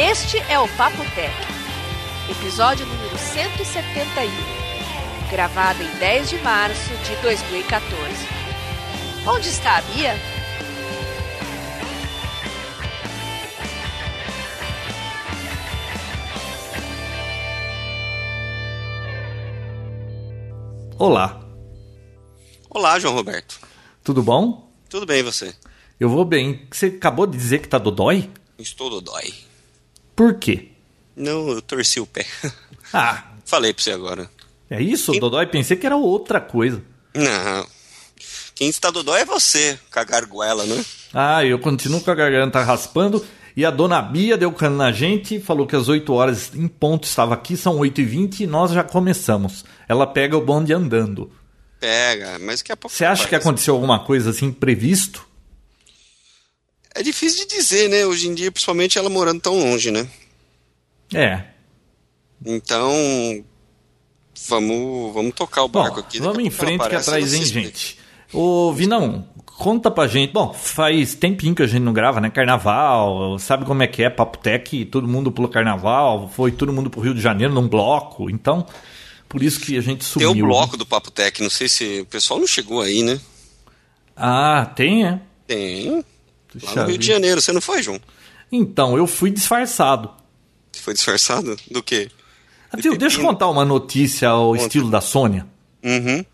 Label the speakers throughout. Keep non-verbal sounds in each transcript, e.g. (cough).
Speaker 1: Este é o Papo Tech, episódio número 171, gravado em 10 de março de 2014. Onde está a Bia?
Speaker 2: Olá,
Speaker 3: Olá, João Roberto.
Speaker 2: tudo bom?
Speaker 3: Tudo bem e você?
Speaker 2: Eu vou bem. Você acabou de dizer que tá dodói?
Speaker 3: Estou dodói.
Speaker 2: Por quê?
Speaker 3: Não, eu torci o pé. (laughs)
Speaker 2: Ah,
Speaker 3: Falei pra você agora.
Speaker 2: é isso? Dodói? Pensei que era outra coisa.
Speaker 3: Não. Quem está dodói é você, com a garguela, né?
Speaker 2: Ah, eu continuo com a garganta raspando e a dona Bia deu cano na gente, falou que às 8 horas em ponto estava aqui, são 8h20 e nós já começamos. Ela pega o bonde andando.
Speaker 3: Pega, mas daqui a pouco.
Speaker 2: Você acha que aconteceu alguma coisa assim previsto?
Speaker 3: É difícil de dizer, né? Hoje em dia, principalmente ela morando tão longe, né?
Speaker 2: É.
Speaker 3: Então. Vamos, vamos tocar o
Speaker 2: Bom,
Speaker 3: barco aqui. Daqui
Speaker 2: vamos em frente que
Speaker 3: aparece,
Speaker 2: atrás
Speaker 3: você
Speaker 2: vem
Speaker 3: explica.
Speaker 2: gente. Ô, Vinão, conta pra gente. Bom, faz tempinho que a gente não grava, né? Carnaval, sabe como é que é? Papo Tech, todo mundo pulou carnaval, foi todo mundo pro Rio de Janeiro num bloco. Então, por isso que a gente
Speaker 3: Tem
Speaker 2: sumiu.
Speaker 3: o bloco do Papo Tech, não sei se o pessoal não chegou aí, né?
Speaker 2: Ah, tem, é?
Speaker 3: Tem. Lá no Rio de Janeiro, você não foi, João?
Speaker 2: Então, eu fui disfarçado.
Speaker 3: Você foi disfarçado? Do quê?
Speaker 2: Ah, Viu, deixa eu contar uma notícia ao
Speaker 3: Conta.
Speaker 2: estilo da Sônia.
Speaker 3: Uhum.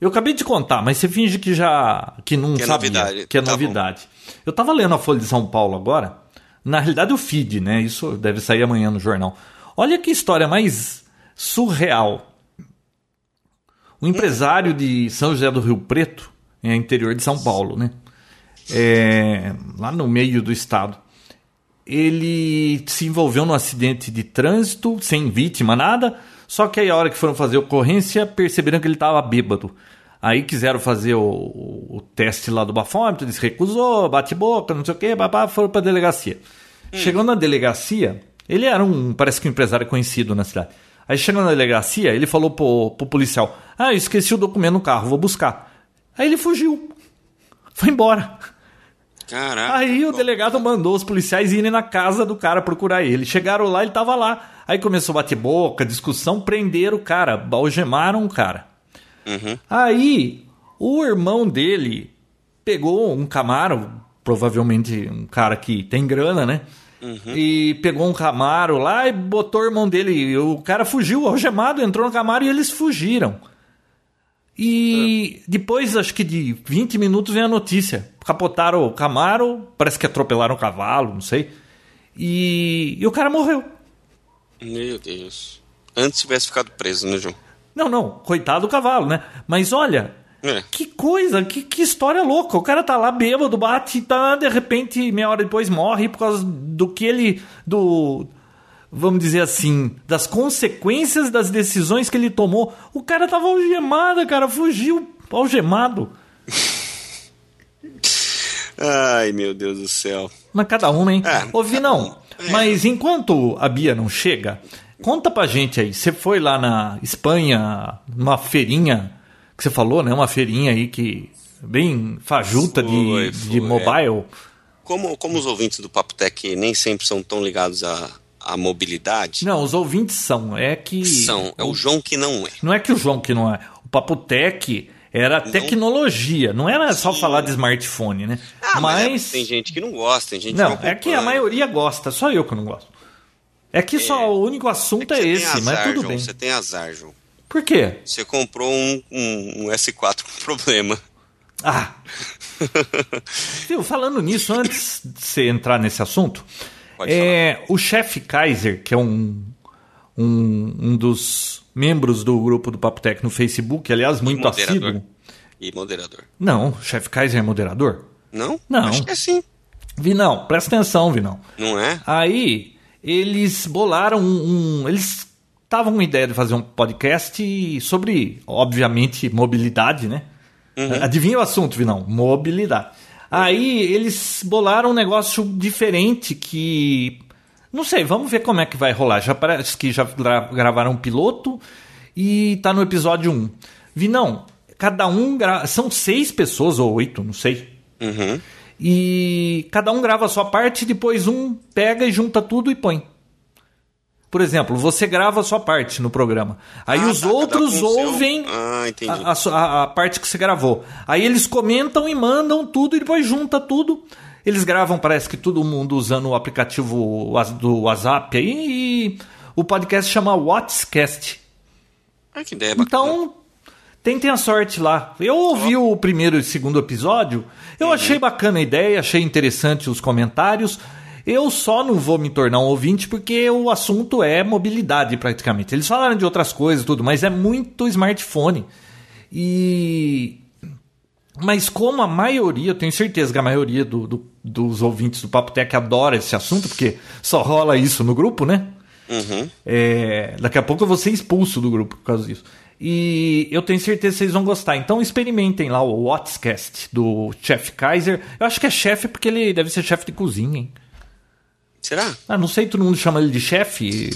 Speaker 2: Eu acabei de contar, mas você finge que já que não
Speaker 3: Que é
Speaker 2: sabia,
Speaker 3: novidade.
Speaker 2: que é
Speaker 3: Tá
Speaker 2: novidade. Eu tava lendo a Folha de São Paulo agora. Na realidade, o feed, né? Isso deve sair amanhã no jornal. Olha que história mais surreal. Um empresário de São José do Rio Preto, é interior de São Paulo, né? É, lá no meio do estado. Ele se envolveu num acidente de trânsito, sem vítima, nada. Só que aí, a hora que foram fazer a ocorrência, perceberam que ele estava bêbado. Aí quiseram fazer o, o teste lá do bafômetro, ele se recusou, bate boca, não sei o quê, babá, foram pra delegacia. Chegou na delegacia, ele era um, parece que um empresário conhecido na cidade. Aí chegou na delegacia, ele falou pro, pro policial: Ah, eu esqueci o documento no carro, vou buscar. Aí ele fugiu. Foi embora.
Speaker 3: Caraca.
Speaker 2: Aí o delegado mandou os policiais irem na casa do cara procurar ele. Chegaram lá, ele tava lá. Aí começou a bater boca, discussão, prenderam o cara, algemaram o cara.
Speaker 3: Uhum.
Speaker 2: Aí o irmão dele pegou um Camaro, provavelmente um cara que tem grana, né? E pegou um Camaro lá e botou o irmão dele. O cara fugiu, algemado, entrou no Camaro e eles fugiram. E depois, acho que de 20 minutos, vem a notícia. Capotaram o Camaro, parece que atropelaram o cavalo, não sei. E, e o cara morreu.
Speaker 3: Meu Deus. Antes tivesse ficado preso, né, João?
Speaker 2: Não, não, coitado do cavalo, né? Mas olha,
Speaker 3: É.
Speaker 2: que coisa, que, que história louca. O cara tá lá bêbado, bate, tá, de repente, meia hora depois morre por causa do que ele. do. Vamos dizer assim, das consequências das decisões que ele tomou. O cara tava algemado, cara, fugiu algemado.
Speaker 3: Ai, meu Deus do céu.
Speaker 2: Mas cada uma, hein?
Speaker 3: É,
Speaker 2: Ô, Vinão,
Speaker 3: É.
Speaker 2: mas enquanto a Bia não chega, conta pra gente aí. Você foi lá na Espanha, numa feirinha, que você falou, né? Uma feirinha aí que. bem fajuta de,
Speaker 3: Foi,
Speaker 2: de
Speaker 3: foi,
Speaker 2: mobile.
Speaker 3: Como, como os ouvintes do Papo Tech nem sempre são tão ligados à, à mobilidade,
Speaker 2: Não, os ouvintes são. É que.
Speaker 3: são. É o João que não é.
Speaker 2: Não é que o João que não é. O Papo Tech era tecnologia, não era só
Speaker 3: Sim.
Speaker 2: falar de smartphone, né?
Speaker 3: Ah, mas,
Speaker 2: mas.
Speaker 3: é- tem gente que não gosta, tem gente
Speaker 2: Não,
Speaker 3: que
Speaker 2: é que a maioria gosta, só eu que não gosto. É que só o único assunto é,
Speaker 3: tem
Speaker 2: esse,
Speaker 3: azar,
Speaker 2: mas tudo
Speaker 3: João,
Speaker 2: bem.
Speaker 3: Você tem azar, João.
Speaker 2: Por quê?
Speaker 3: Você comprou um, um, um S4 com problema.
Speaker 2: Ah! (laughs) Viu, falando nisso, antes de você entrar nesse assunto, é, o chefe Kaiser, que é um, um, um dos membros do grupo do Papo Tech no Facebook, aliás, muito
Speaker 3: moderador.
Speaker 2: assíduo.
Speaker 3: E moderador.
Speaker 2: Não, o chefe Kaiser é moderador?
Speaker 3: Não?
Speaker 2: Não.
Speaker 3: Acho que é sim.
Speaker 2: Vinão, presta atenção, Vinão.
Speaker 3: Não é?
Speaker 2: Aí eles bolaram um. um- eles estavam com a ideia de fazer um podcast sobre, obviamente, mobilidade, né? Adivinha o assunto, Vinão? Mobilidade. Aí eles bolaram um negócio diferente que. Não sei, vamos ver como é que vai rolar. Já parece que já gra- gravaram um piloto e tá no episódio 1. Vinão, cada um. gra- São seis pessoas ou oito, não sei.
Speaker 3: Uhum.
Speaker 2: E cada um grava a sua parte, depois um pega e junta tudo e põe. Por exemplo, você grava a sua parte no programa. Aí
Speaker 3: Ah,
Speaker 2: os
Speaker 3: tá,
Speaker 2: outros
Speaker 3: um seu-
Speaker 2: ouvem
Speaker 3: Ah,
Speaker 2: a, a- a parte que você gravou. Aí eles comentam e mandam tudo e depois junta tudo. Eles gravam, parece que todo mundo usando o aplicativo do WhatsApp aí e o podcast chama WhatsCast.
Speaker 3: Ah, que ideia bacana.
Speaker 2: Então, tentem a sorte lá. Eu ouvi o primeiro e o segundo episódio, eu achei bacana a ideia, achei interessante os comentários. Eu só não vou me tornar um ouvinte porque o assunto é mobilidade praticamente. Eles falaram de outras coisas e tudo, mas é muito smartphone. E mas como a maioria, eu tenho certeza que a maioria do- do- dos ouvintes do Papo Tech adora esse assunto, porque só rola isso no grupo, né?
Speaker 3: Uhum.
Speaker 2: É, daqui a pouco eu vou ser expulso do grupo por causa disso. E eu tenho certeza que vocês vão gostar. Então experimentem lá o Whatscast do Chef Kaiser. Eu acho que é chefe porque ele deve ser chefe de cozinha, hein?
Speaker 3: Será?
Speaker 2: Ah, não sei, todo mundo chama ele de chefe.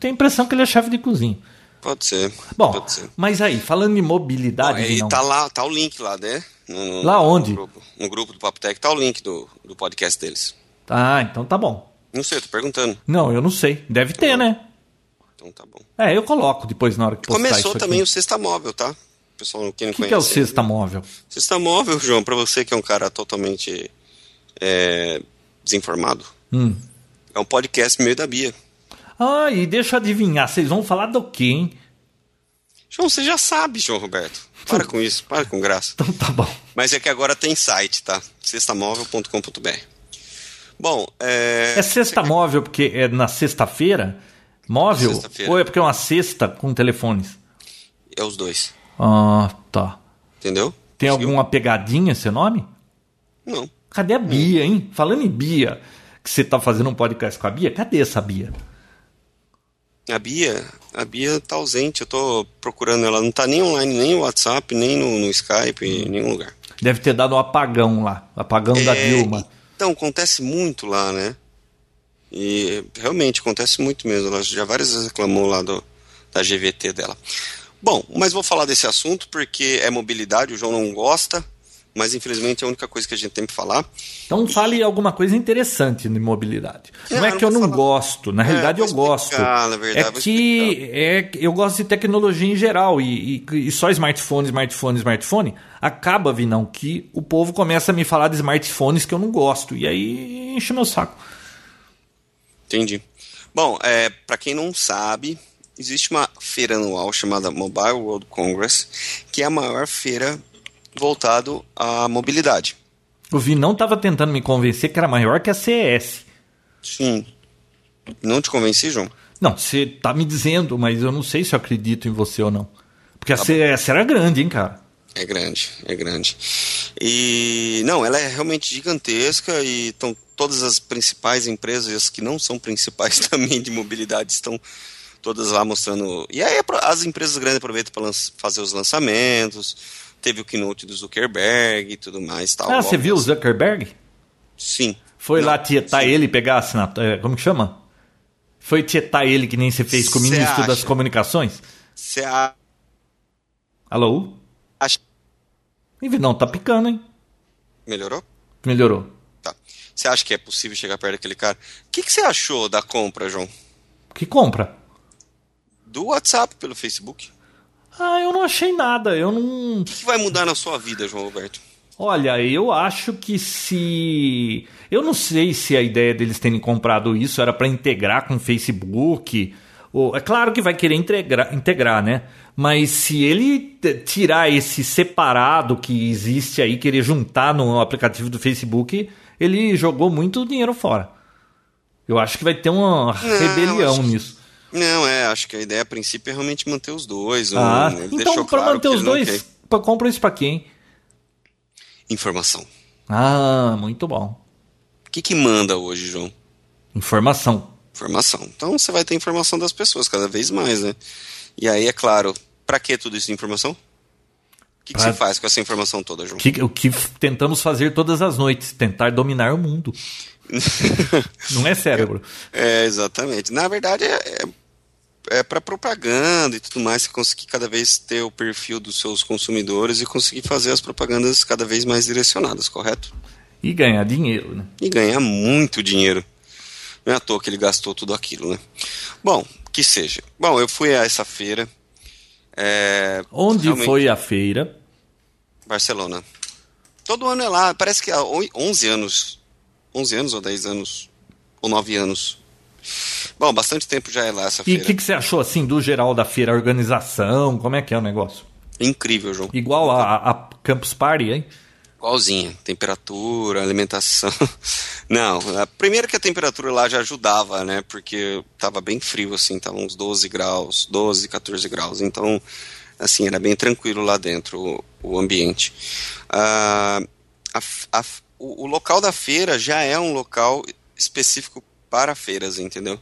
Speaker 2: Tenho a impressão que ele é chefe de cozinha.
Speaker 3: Pode ser.
Speaker 2: Bom,
Speaker 3: Pode ser.
Speaker 2: mas aí, falando de mobilidade,
Speaker 3: aí
Speaker 2: não.
Speaker 3: tá lá, tá o link lá, né? No- no-
Speaker 2: Lá
Speaker 3: no
Speaker 2: onde?
Speaker 3: grupo. No grupo do Papo Tech tá o link do, do podcast deles.
Speaker 2: Ah, então tá bom.
Speaker 3: Não sei, eu tô perguntando.
Speaker 2: Não, eu não sei. Deve ter, né?
Speaker 3: Então tá bom.
Speaker 2: É, eu coloco depois na hora que postar
Speaker 3: Começou também o. Sexta Móvel, tá? O pessoal que não
Speaker 2: O que,
Speaker 3: conhece.
Speaker 2: que é o Sexta Móvel?
Speaker 3: Sexta Móvel, João, pra você que é um cara totalmente é, desinformado.
Speaker 2: Hum.
Speaker 3: É um podcast meio da Bia.
Speaker 2: Ah, e deixa eu adivinhar, vocês vão falar do quê, hein?
Speaker 3: João, você já sabe, João Roberto. Para com isso, para com graça.
Speaker 2: Então tá bom.
Speaker 3: Mas é que agora tem site, tá? sextamóvel.com.br. Bom, é...
Speaker 2: É sexta móvel porque é na sexta-feira? Móvel?
Speaker 3: Sexta-feira.
Speaker 2: Ou é porque é uma cesta com telefones?
Speaker 3: é os dois,
Speaker 2: Ah, tá.
Speaker 3: entendeu?
Speaker 2: Tem
Speaker 3: Conseguiu?
Speaker 2: alguma pegadinha esse nome?
Speaker 3: Não.
Speaker 2: Cadê a Bia, hein? Falando em Bia, que você tá fazendo um podcast com a Bia, cadê essa Bia?
Speaker 3: A Bia, a Bia tá ausente, eu tô procurando ela, não tá nem online, nem no WhatsApp, nem no, no Skype, em nenhum lugar.
Speaker 2: Deve ter dado um apagão lá. Apagão da
Speaker 3: É,
Speaker 2: Dilma.
Speaker 3: Então, acontece muito lá, né? E realmente acontece muito mesmo. Ela já várias vezes reclamou lá do, da GVT dela. Bom, mas vou falar desse assunto porque é mobilidade, o João não gosta, mas infelizmente é a única coisa que a gente tem que falar.
Speaker 2: Então fale alguma coisa interessante de mobilidade. Não,
Speaker 3: Não,
Speaker 2: é que eu
Speaker 3: não falar.
Speaker 2: gosto, na
Speaker 3: É,
Speaker 2: realidade eu gosto.
Speaker 3: na verdade,
Speaker 2: é que é, eu gosto de tecnologia em geral e, e- e só smartphone, smartphone, smartphone. Acaba, Vinão, que o povo começa a me falar de smartphones que eu não gosto. E aí enche meu saco.
Speaker 3: Entendi. Bom, é, para quem não sabe, existe uma feira anual chamada Mobile World Congress, que é a maior feira voltado à mobilidade.
Speaker 2: O Vinão tava tentando me convencer que era maior que a CES.
Speaker 3: Sim. Não te convenci, João?
Speaker 2: Não, você tá me dizendo, mas eu não sei se eu acredito em você ou não. Porque
Speaker 3: Tá
Speaker 2: a CES era grande, hein, cara?
Speaker 3: É grande, é grande. E não, ela é realmente gigantesca e estão todas as principais empresas, as que não são principais (laughs) também de mobilidade, estão todas lá mostrando. E aí as empresas grandes aproveitam para fazer os lançamentos. Teve o keynote do Zuckerberg e tudo mais. Tal,
Speaker 2: Ah, você viu o Zuckerberg?
Speaker 3: Sim.
Speaker 2: Foi
Speaker 3: Não,
Speaker 2: lá tietar
Speaker 3: sim.
Speaker 2: ele e pegar a assinatura. Como que chama? Foi tietar ele que nem você fez com o ministro das
Speaker 3: acha?
Speaker 2: comunicações?
Speaker 3: Você a-
Speaker 2: Alô?
Speaker 3: acha.
Speaker 2: Não, tá picando, hein?
Speaker 3: Melhorou?
Speaker 2: Melhorou.
Speaker 3: Tá. Você acha que é possível chegar perto daquele cara? O que, que você achou da compra, João?
Speaker 2: Que compra?
Speaker 3: Do WhatsApp pelo Facebook?
Speaker 2: Ah, eu não achei nada. Eu não.
Speaker 3: O que, vai mudar na sua vida, João Roberto?
Speaker 2: Olha, eu acho que se. Eu não sei se a ideia deles terem comprado isso era para integrar com o Facebook. Ou... É claro que vai querer integrar, integrar, né? Mas se ele tirar esse separado que existe aí, querer juntar no aplicativo do Facebook, ele jogou muito dinheiro fora. Eu acho que vai ter uma rebelião
Speaker 3: acho que-
Speaker 2: nisso.
Speaker 3: Não, é, acho que a ideia a princípio é realmente manter os dois. um-
Speaker 2: Ah,
Speaker 3: ele
Speaker 2: então para
Speaker 3: claro
Speaker 2: manter
Speaker 3: que
Speaker 2: os
Speaker 3: não
Speaker 2: dois, compra isso pra quem?
Speaker 3: Informação.
Speaker 2: Ah, muito bom.
Speaker 3: O que, que manda hoje, João?
Speaker 2: Informação.
Speaker 3: Informação. Então você vai ter informação das pessoas cada vez mais, né? E aí, é claro, pra que tudo isso de informação? O que, que
Speaker 2: Pra-
Speaker 3: você faz com essa informação toda, João?
Speaker 2: Que- o que tentamos fazer todas as noites, tentar dominar o mundo. Não é cérebro.
Speaker 3: É, exatamente. Na verdade, é, é, é para propaganda e tudo mais, você conseguir cada vez ter o perfil dos seus consumidores e conseguir fazer as propagandas cada vez mais direcionadas, correto?
Speaker 2: E ganhar dinheiro, né?
Speaker 3: E ganhar muito dinheiro. Não é à toa que ele gastou tudo aquilo, né? Bom, que seja. Bom, eu fui a essa feira. É,
Speaker 2: Onde foi a feira?
Speaker 3: Barcelona. Todo ano é lá. Parece que há oi- 11 anos. 11 anos ou 10 anos? Ou 9 anos. Bom, bastante tempo já é lá essa
Speaker 2: E o
Speaker 3: feira.
Speaker 2: que, que você achou assim do geral da feira, a organização? Como é que é o negócio?
Speaker 3: Incrível, João.
Speaker 2: Igual a, a Campus Party, hein?
Speaker 3: Igualzinha. Temperatura, alimentação. (laughs) Não, a- primeiro que a temperatura lá já ajudava, né? Porque tava bem frio, assim, tava uns 12 graus, 12, 14 graus. Então, assim, era bem tranquilo lá dentro o, o ambiente. Ah, a o, o local da feira já é um local específico para feiras, entendeu?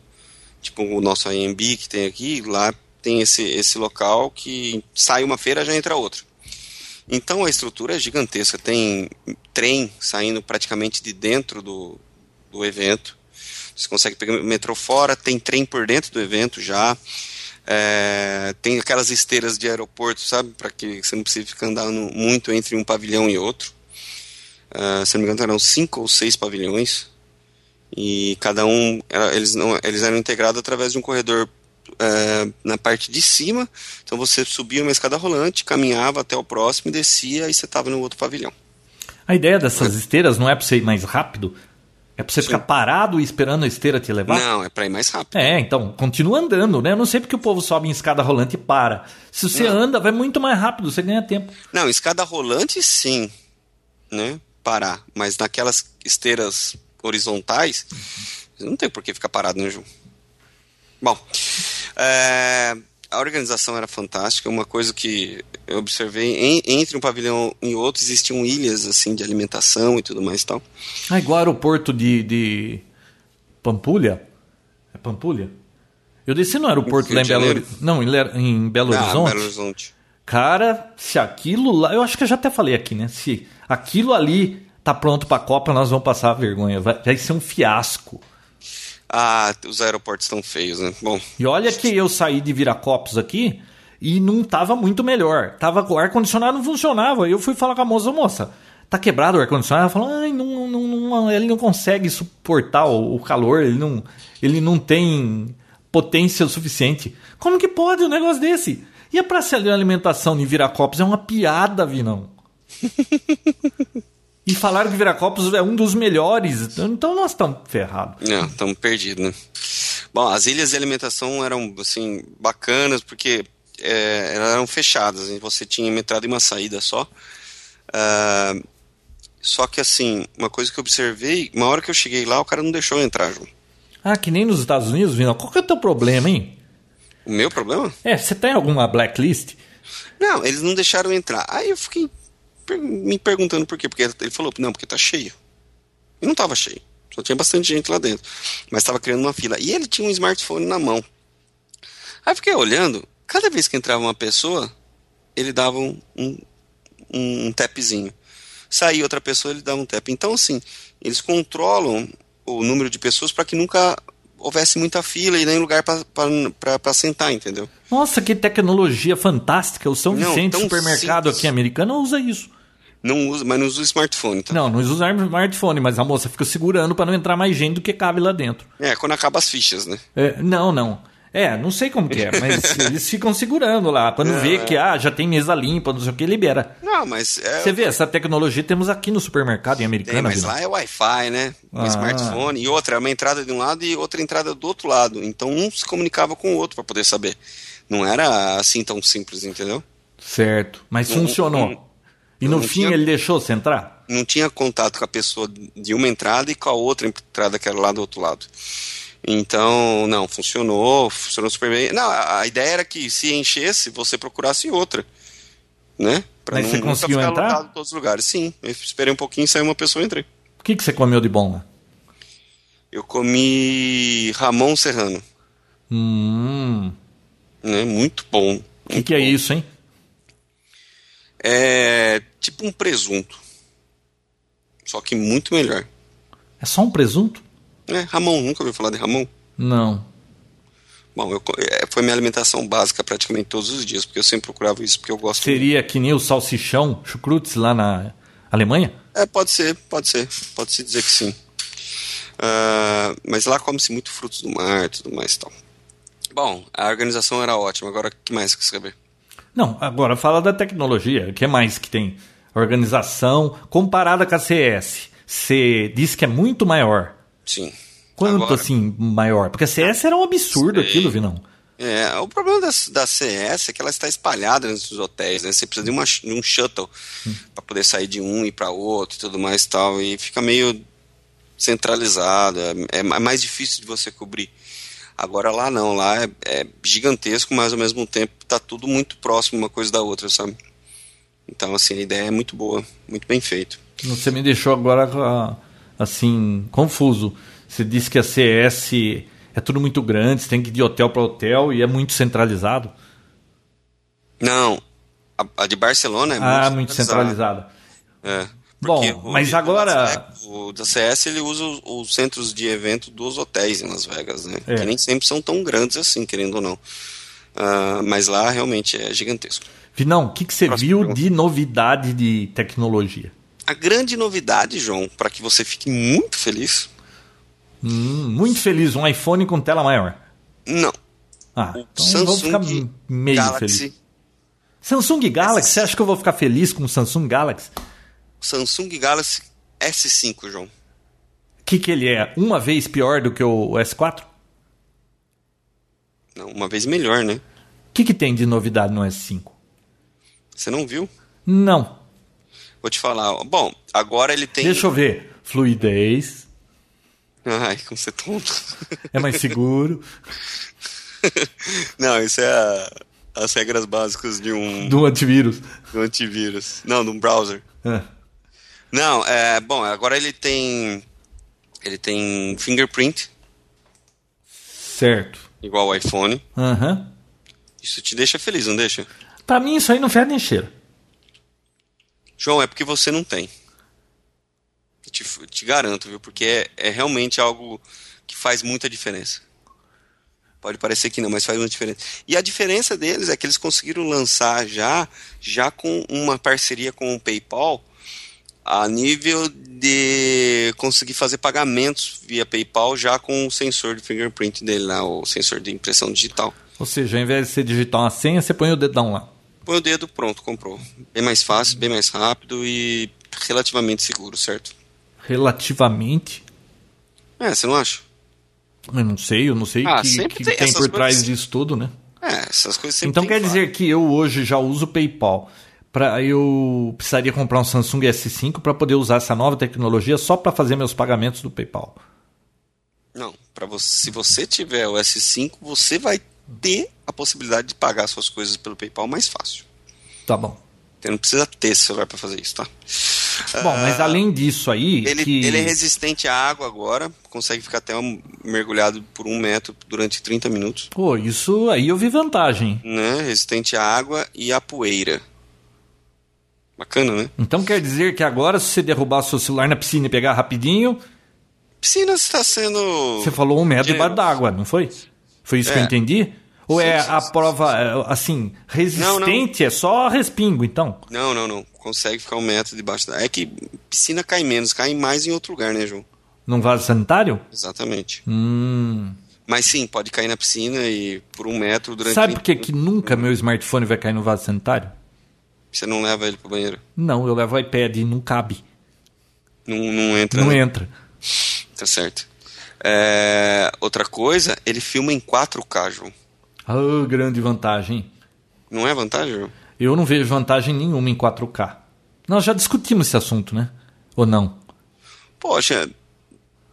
Speaker 3: Tipo o nosso AMB que tem aqui, lá tem esse, esse local que sai uma feira já entra outra. Então a estrutura é gigantesca, tem trem saindo praticamente de dentro do, do evento. Você consegue pegar metrô fora, tem trem por dentro do evento já. É, tem aquelas esteiras de aeroporto, sabe? Para que você não precise ficar andando muito entre um pavilhão e outro. Ah, se não me engano, eram cinco ou seis pavilhões. E cada um, era- eles, não, eles eram integrados através de um corredor é, na parte de cima. Então você subia uma escada rolante, caminhava até o próximo, descia e você estava no outro pavilhão.
Speaker 2: A ideia dessas esteiras não é pra você ir mais rápido? É pra você ficar parado e esperando a esteira te levar?
Speaker 3: Não, é para ir mais rápido.
Speaker 2: É, então, continua andando, né? Eu não sei porque o povo sobe em escada rolante e para. Se você anda, vai muito mais rápido, você ganha tempo.
Speaker 3: Não, escada rolante sim, né? Parar. Mas naquelas esteiras horizontais, não tem por que ficar parado, né, João? Bom, é, a organização era fantástica. Uma coisa que eu observei, em- entre um pavilhão e outro existiam ilhas assim de alimentação e tudo mais e tal.
Speaker 2: Ah, igual aeroporto de, de Pampulha? É Pampulha? Eu desci no aeroporto lá em
Speaker 3: de
Speaker 2: Belo,
Speaker 3: Janeiro?
Speaker 2: Hori- não, em, Belo
Speaker 3: Ah,
Speaker 2: Horizonte.
Speaker 3: Belo Horizonte.
Speaker 2: Cara, se aquilo lá. Eu acho que eu já até falei aqui, né? Se aquilo ali tá pronto pra Copa, nós vamos passar a vergonha. Vai, vai ser um fiasco.
Speaker 3: Ah, os aeroportos estão feios, né? Bom,
Speaker 2: E olha que eu saí de Viracopos aqui e não tava muito melhor. Tava o ar-condicionado não funcionava. Eu fui falar com a moça, moça, tá quebrado o ar-condicionado? Ela falou, ai, não, não, não- ele não consegue suportar o, o calor, ele não, ele não tem potência o suficiente. Como que pode um negócio desse? E a praça de alimentação de Viracopos é uma piada, Vinão. (laughs) e falaram que Viracopos é um dos melhores. Então nós estamos ferrados.
Speaker 3: Não, estamos perdidos, né? Bom, as ilhas de alimentação eram, assim, bacanas, porque é, elas eram fechadas, e você tinha uma entrada e uma saída só. Ah, só que, assim, uma coisa que eu observei, uma hora que eu cheguei lá, o cara não deixou eu entrar, João.
Speaker 2: Ah, que nem nos Estados Unidos, Vinão. Qual que é o teu problema, hein?
Speaker 3: O meu problema?
Speaker 2: É, você tem alguma blacklist?
Speaker 3: Não, eles não deixaram entrar. Aí eu fiquei me perguntando por quê. Porque ele falou, não, porque tá cheio. E não tava cheio. Só tinha bastante gente lá dentro. Mas estava criando uma fila. E ele tinha um smartphone na mão. Aí eu fiquei olhando. Cada vez que entrava uma pessoa, ele dava um, um, um tapzinho. Saía outra pessoa, ele dava um tap. Então, assim, eles controlam o número de pessoas para que nunca houvesse muita fila e nem lugar para sentar, entendeu?
Speaker 2: Nossa, que tecnologia fantástica. O São
Speaker 3: Não,
Speaker 2: Vicente,
Speaker 3: tão
Speaker 2: supermercado
Speaker 3: simples.
Speaker 2: aqui americano, usa isso.
Speaker 3: Não usa, mas não usa o smartphone, tá?
Speaker 2: Não, não usa smartphone, mas a moça fica segurando para não entrar mais gente do que cabe lá dentro.
Speaker 3: É, quando acaba as fichas, né?
Speaker 2: É, não, não. É, não sei como que é, mas (laughs) eles ficam segurando lá. Quando vê que ah, já tem mesa limpa, não sei o que, libera.
Speaker 3: Não, mas é.
Speaker 2: Você vê, essa tecnologia temos aqui no supermercado em
Speaker 3: Tem,
Speaker 2: Americana.
Speaker 3: mas
Speaker 2: Vila.
Speaker 3: lá é Wi-Fi, né? Um
Speaker 2: Ah.
Speaker 3: smartphone. E outra, é uma entrada de um lado e outra entrada do outro lado. Então um se comunicava com o outro para poder saber. Não era assim tão simples, entendeu?
Speaker 2: Certo, mas
Speaker 3: Não-
Speaker 2: funcionou.
Speaker 3: não-
Speaker 2: e no fim
Speaker 3: tinha-
Speaker 2: ele deixou você entrar?
Speaker 3: Não tinha contato com a pessoa de uma entrada e com a outra entrada que era lá do outro lado. Então, não, funcionou, funcionou super bem. Não, a, a ideia era que se enchesse, você procurasse outra. Né? Pra
Speaker 2: Mas
Speaker 3: não,
Speaker 2: você conseguiu
Speaker 3: ficar
Speaker 2: entrar?
Speaker 3: lotado em todos os lugares. Sim, eu esperei um pouquinho, saiu uma pessoa e entrei.
Speaker 2: O que, que você comeu de bom lá?
Speaker 3: Eu comi Ramon Serrano,
Speaker 2: Hum,
Speaker 3: né? Muito bom.
Speaker 2: o que, que é isso, hein?
Speaker 3: É tipo um presunto, só que muito melhor.
Speaker 2: É só um presunto?
Speaker 3: É, Ramon, nunca ouviu falar de Ramon?
Speaker 2: Não.
Speaker 3: Bom, eu, é, foi minha alimentação básica praticamente todos os dias, porque eu sempre procurava isso, porque eu gosto.
Speaker 2: Seria que nem o salsichão, chucrutes lá na Alemanha?
Speaker 3: É, pode ser, pode ser. Pode se dizer que sim. Uh, mas lá come-se muito frutos do mar e tudo mais e tal. Bom, a organização era ótima. Agora, o que mais você quer saber?
Speaker 2: Não, agora fala da tecnologia. O que mais que tem? Organização comparada com a CS. Você disse que é muito maior.
Speaker 3: Sim.
Speaker 2: Quanto
Speaker 3: Agora-
Speaker 2: assim maior? Porque a CS era um absurdo
Speaker 3: Sei.
Speaker 2: aquilo, Vinão.
Speaker 3: É, o problema da, da CS é que ela está espalhada nos hotéis, né? Você precisa de, uma, de um shuttle para poder sair de um e para outro e tudo mais e tal. E fica meio centralizado, é, é mais difícil de você cobrir. Agora lá não, lá é, é gigantesco, mas ao mesmo tempo tá tudo muito próximo uma coisa da outra, sabe? Então, assim, a ideia é muito boa, muito bem feito.
Speaker 2: Você me deixou agora assim confuso. Você disse que a CS é tudo muito grande, você tem que ir de hotel para hotel e é muito centralizado.
Speaker 3: Não, a, a de Barcelona é
Speaker 2: ah,
Speaker 3: muito
Speaker 2: muito
Speaker 3: centralizada. É.
Speaker 2: Bom,
Speaker 3: Porque o
Speaker 2: mas
Speaker 3: de
Speaker 2: agora-
Speaker 3: O da CS ele usa os, os centros de evento dos hotéis em Las Vegas, né?
Speaker 2: É.
Speaker 3: Que nem sempre são tão grandes assim, querendo ou não. Ah, mas lá realmente é gigantesco.
Speaker 2: Vinão, o que, que você
Speaker 3: Próxima
Speaker 2: viu
Speaker 3: pergunta.
Speaker 2: de novidade de tecnologia?
Speaker 3: A grande novidade, João, para que você fique muito feliz,
Speaker 2: Hum, muito feliz, um iPhone com tela maior.
Speaker 3: não.
Speaker 2: Ah,
Speaker 3: O
Speaker 2: então vou ficar
Speaker 3: Samsung
Speaker 2: meio
Speaker 3: Galaxy,
Speaker 2: feliz. Samsung Galaxy, você acha que eu vou ficar feliz com o Samsung Galaxy?
Speaker 3: Samsung Galaxy S5, João.
Speaker 2: O que, que ele é? Uma vez pior do que o S4?
Speaker 3: Não, uma vez melhor, né?
Speaker 2: O que, que tem de novidade no S5?
Speaker 3: Você não viu?
Speaker 2: Não.
Speaker 3: Vou te falar. Bom, agora ele tem.
Speaker 2: Deixa eu ver. Fluidez,
Speaker 3: Ai, como você é tonto.
Speaker 2: é mais seguro. (laughs)
Speaker 3: não, isso é a- as regras básicas de um,
Speaker 2: do antivírus.
Speaker 3: um antivírus. Não, de um browser.
Speaker 2: É.
Speaker 3: Não, é bom. Agora ele tem ele tem fingerprint
Speaker 2: Certo.
Speaker 3: igual o iPhone.
Speaker 2: Aham.
Speaker 3: Isso te deixa feliz, não deixa?
Speaker 2: Pra mim isso aí não fede nem cheiro.
Speaker 3: João, é porque você não tem. Eu Te, te garanto, viu? Porque é, é realmente algo que faz muita diferença. Pode parecer que não, mas faz muita diferença. E a diferença deles é que eles conseguiram lançar já, já com uma parceria com o PayPal, a nível de conseguir fazer pagamentos via PayPal já com o sensor de fingerprint dele lá, o sensor de impressão digital.
Speaker 2: Ou seja, ao invés de você digitar uma senha, você põe o dedão lá.
Speaker 3: Põe o dedo, pronto, comprou. Bem mais fácil, bem mais rápido e relativamente seguro, certo?
Speaker 2: Relativamente.
Speaker 3: É, você não acha?
Speaker 2: Eu não sei, eu não sei o
Speaker 3: Ah,
Speaker 2: que, que
Speaker 3: tem
Speaker 2: tem, por trás
Speaker 3: coisas.
Speaker 2: disso tudo, né?
Speaker 3: É, essas coisas sempre
Speaker 2: Então quer
Speaker 3: que
Speaker 2: dizer que eu hoje já uso o PayPal. Pra, eu precisaria comprar um Samsung S5 para poder usar essa nova tecnologia só para fazer meus pagamentos do PayPal.
Speaker 3: Não, para você, se você tiver o S5, você vai ter a possibilidade de pagar suas coisas pelo PayPal mais fácil.
Speaker 2: Tá bom.
Speaker 3: Você não precisa ter celular para fazer isso, tá?
Speaker 2: Bom, mas além disso aí,
Speaker 3: Ele,
Speaker 2: que...
Speaker 3: ele é resistente à água agora, consegue ficar até um- mergulhado por um metro durante 30 minutos.
Speaker 2: Pô, isso aí eu vi vantagem.
Speaker 3: Né? Resistente à água e à poeira. Bacana, né?
Speaker 2: Então quer dizer que agora, se você derrubar seu celular na piscina e pegar rapidinho,
Speaker 3: Piscina está sendo.
Speaker 2: você falou um metro debaixo
Speaker 3: generoso.
Speaker 2: d'água, não foi? Foi isso que
Speaker 3: É.
Speaker 2: eu entendi? Ou
Speaker 3: Sim,
Speaker 2: é
Speaker 3: sim,
Speaker 2: a
Speaker 3: sim,
Speaker 2: prova, é, assim, resistente, é só respingo, então?
Speaker 3: Não, não, não. Consegue ficar um metro debaixo da. É que piscina cai menos, cai mais em outro lugar, né, João?
Speaker 2: Num vaso sanitário?
Speaker 3: Exatamente.
Speaker 2: Hum.
Speaker 3: Mas sim, pode cair na piscina e por um metro durante.
Speaker 2: Sabe
Speaker 3: 20
Speaker 2: por que, que nunca meu smartphone vai cair no vaso sanitário?
Speaker 3: Você não leva ele pro banheiro.
Speaker 2: Não, eu levo o iPad e não cabe.
Speaker 3: Não, não entra.
Speaker 2: Não
Speaker 3: né?
Speaker 2: entra.
Speaker 3: Tá certo. É, Outra coisa, ele filma em 4K, João.
Speaker 2: Ah, grande vantagem.
Speaker 3: Não é vantagem, João?
Speaker 2: Eu não vejo vantagem nenhuma em 4K. Nós já discutimos esse assunto, né? Ou não?
Speaker 3: Poxa,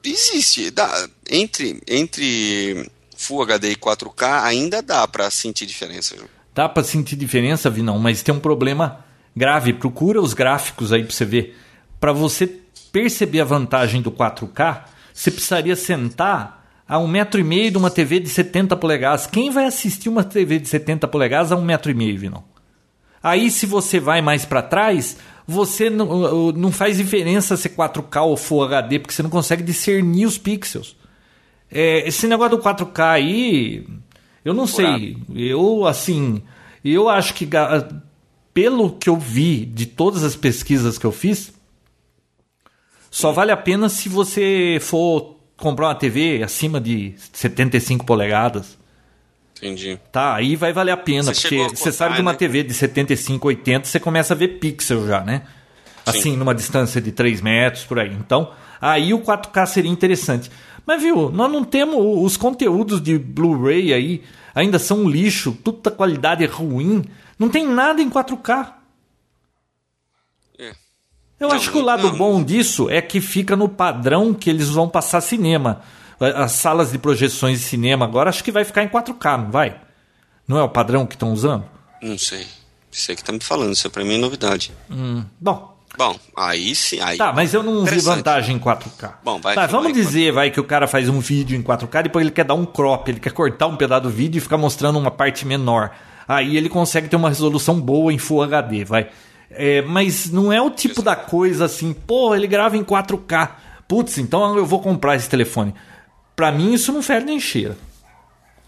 Speaker 3: existe. Dá, entre, entre Full HD e 4K ainda dá pra sentir diferença, João.
Speaker 2: Dá pra sentir diferença, Vinão, mas tem um problema grave. Procura os gráficos aí pra você ver. Pra você perceber a vantagem do 4K, você precisaria sentar a um metro e meio de uma TV de 70 polegadas. Quem vai assistir uma TV de 70 polegadas a um metro e meio, Vinão? Aí, se você vai mais pra trás, você não, não faz diferença ser 4K ou Full HD, porque você não consegue discernir os pixels. É, esse negócio do 4K aí, eu não sei. Eu, assim, eu acho que, pelo que eu vi de todas as pesquisas que eu fiz, Só vale a pena se você for comprar uma TV acima de 75 polegadas.
Speaker 3: Entendi.
Speaker 2: Tá, aí vai valer a pena,
Speaker 3: Você
Speaker 2: porque você sabe que uma
Speaker 3: né?
Speaker 2: TV de 75, 80, você começa a ver pixel já, né? Assim, numa distância de 3 metros, por aí. Então, aí o 4K seria interessante. Mas, viu, nós não temos os conteúdos de Blu-ray aí, ainda são um lixo, toda a qualidade é ruim. Não tem nada em 4K.
Speaker 3: É.
Speaker 2: Eu
Speaker 3: Não,
Speaker 2: acho que o lado
Speaker 3: não.
Speaker 2: bom disso é que fica no padrão que eles vão passar cinema. As salas de projeções de cinema agora acho que vai ficar em 4K, não vai? Não é o padrão que estão usando?
Speaker 3: Não sei. Você que tá me falando, isso pra mim é novidade.
Speaker 2: Bom,
Speaker 3: Bom, aí sim. Aí,
Speaker 2: tá, mas eu não vi vantagem em 4K.
Speaker 3: Bom, vai
Speaker 2: tá, vamos dizer, vai, que o cara faz um vídeo em 4K, depois ele quer dar um crop, ele quer cortar um pedaço do vídeo e ficar mostrando uma parte menor. Aí ele consegue ter uma resolução boa em Full HD, vai. É, mas não é o tipo da coisa assim, pô, ele grava em 4K. Putz, então eu vou comprar esse telefone. Pra mim isso não fere nem cheira.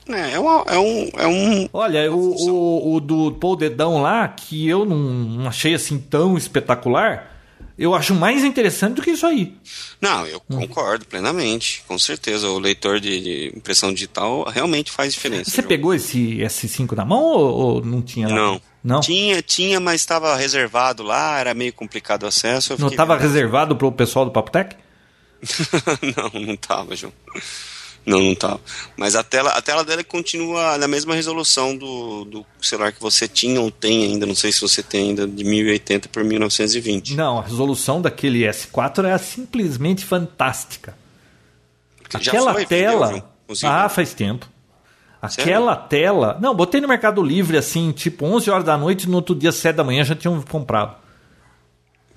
Speaker 3: É, é, uma- é um. É um
Speaker 2: Olha, o, o, o do Paul Dedão lá, que eu não, não achei assim tão espetacular, eu acho mais interessante do que isso aí.
Speaker 3: não, eu concordo plenamente. Com certeza. O leitor de, de impressão digital realmente faz diferença.
Speaker 2: Você
Speaker 3: João.
Speaker 2: pegou esse S5 na mão ou, ou não tinha? lá?
Speaker 3: Não.
Speaker 2: Não?
Speaker 3: Tinha, tinha, mas estava reservado lá, era meio complicado o acesso.
Speaker 2: Não estava reservado para o pessoal do Papotec? (laughs)
Speaker 3: não, não tava, João. Não, não tava. Mas a tela, a tela dela continua na mesma resolução do, do celular que você tinha ou tem ainda. Não sei se você tem ainda de 1080 por 1920.
Speaker 2: Não, a resolução daquele S4 é simplesmente fantástica. Aquela
Speaker 3: foi,
Speaker 2: tela.
Speaker 3: Inclusive.
Speaker 2: ah, faz tempo. Aquela tela. Não, botei no Mercado Livre assim, tipo 11 horas da noite, no outro dia 7 da manhã já tinham comprado.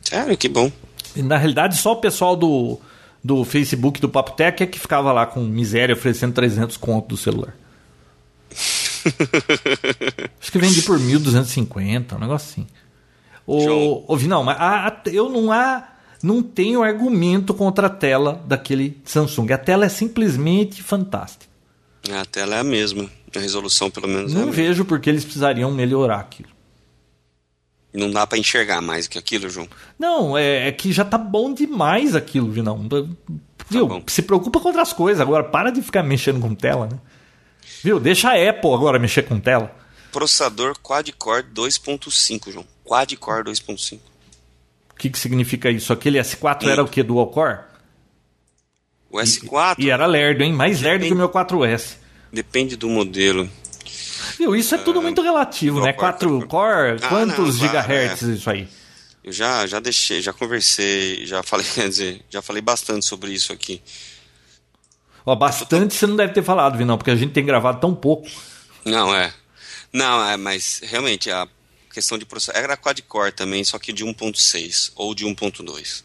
Speaker 3: Sério, que bom.
Speaker 2: E, na realidade, só o pessoal do, do Facebook do Papotec é que ficava lá com miséria oferecendo 300 conto do celular. (laughs) Acho que vendi por 1.250, um negócio assim. O, o, não, mas a- a- eu não há, não tenho argumento contra a tela daquele Samsung. A tela é simplesmente fantástica.
Speaker 3: A tela é a mesma. A resolução, pelo menos, é a
Speaker 2: Não
Speaker 3: mesma.
Speaker 2: vejo porque eles precisariam melhorar aquilo.
Speaker 3: Não dá pra enxergar mais que aquilo, João.
Speaker 2: Não, é, é que já tá bom demais aquilo, Vinão. Viu?
Speaker 3: bom.
Speaker 2: Se preocupa com outras coisas. Agora para de ficar mexendo com tela, né? Viu? Deixa a Apple agora mexer com tela.
Speaker 3: Processador quad-core 2.5, João. Quad-core 2.5.
Speaker 2: O que, que significa isso? Aquele S4 era o que? Dual Core?
Speaker 3: O S4
Speaker 2: E era lerdo, hein? Mais lerdo que o meu 4S.
Speaker 3: depende do modelo.
Speaker 2: Viu? Isso é tudo muito relativo, né?
Speaker 3: dual core
Speaker 2: 4
Speaker 3: também.
Speaker 2: core,
Speaker 3: Ah,
Speaker 2: quantos
Speaker 3: não,
Speaker 2: gigahertz isso aí?
Speaker 3: Eu já, já deixei, já conversei, já falei, (laughs) quer dizer, já falei bastante sobre isso aqui.
Speaker 2: Ó, bastante você não deve ter falado, Vinão, porque a gente tem gravado tão pouco.
Speaker 3: Não, é. Não, é, mas realmente a questão de processador era quad-core também, só que de 1.6 ou de 1.2.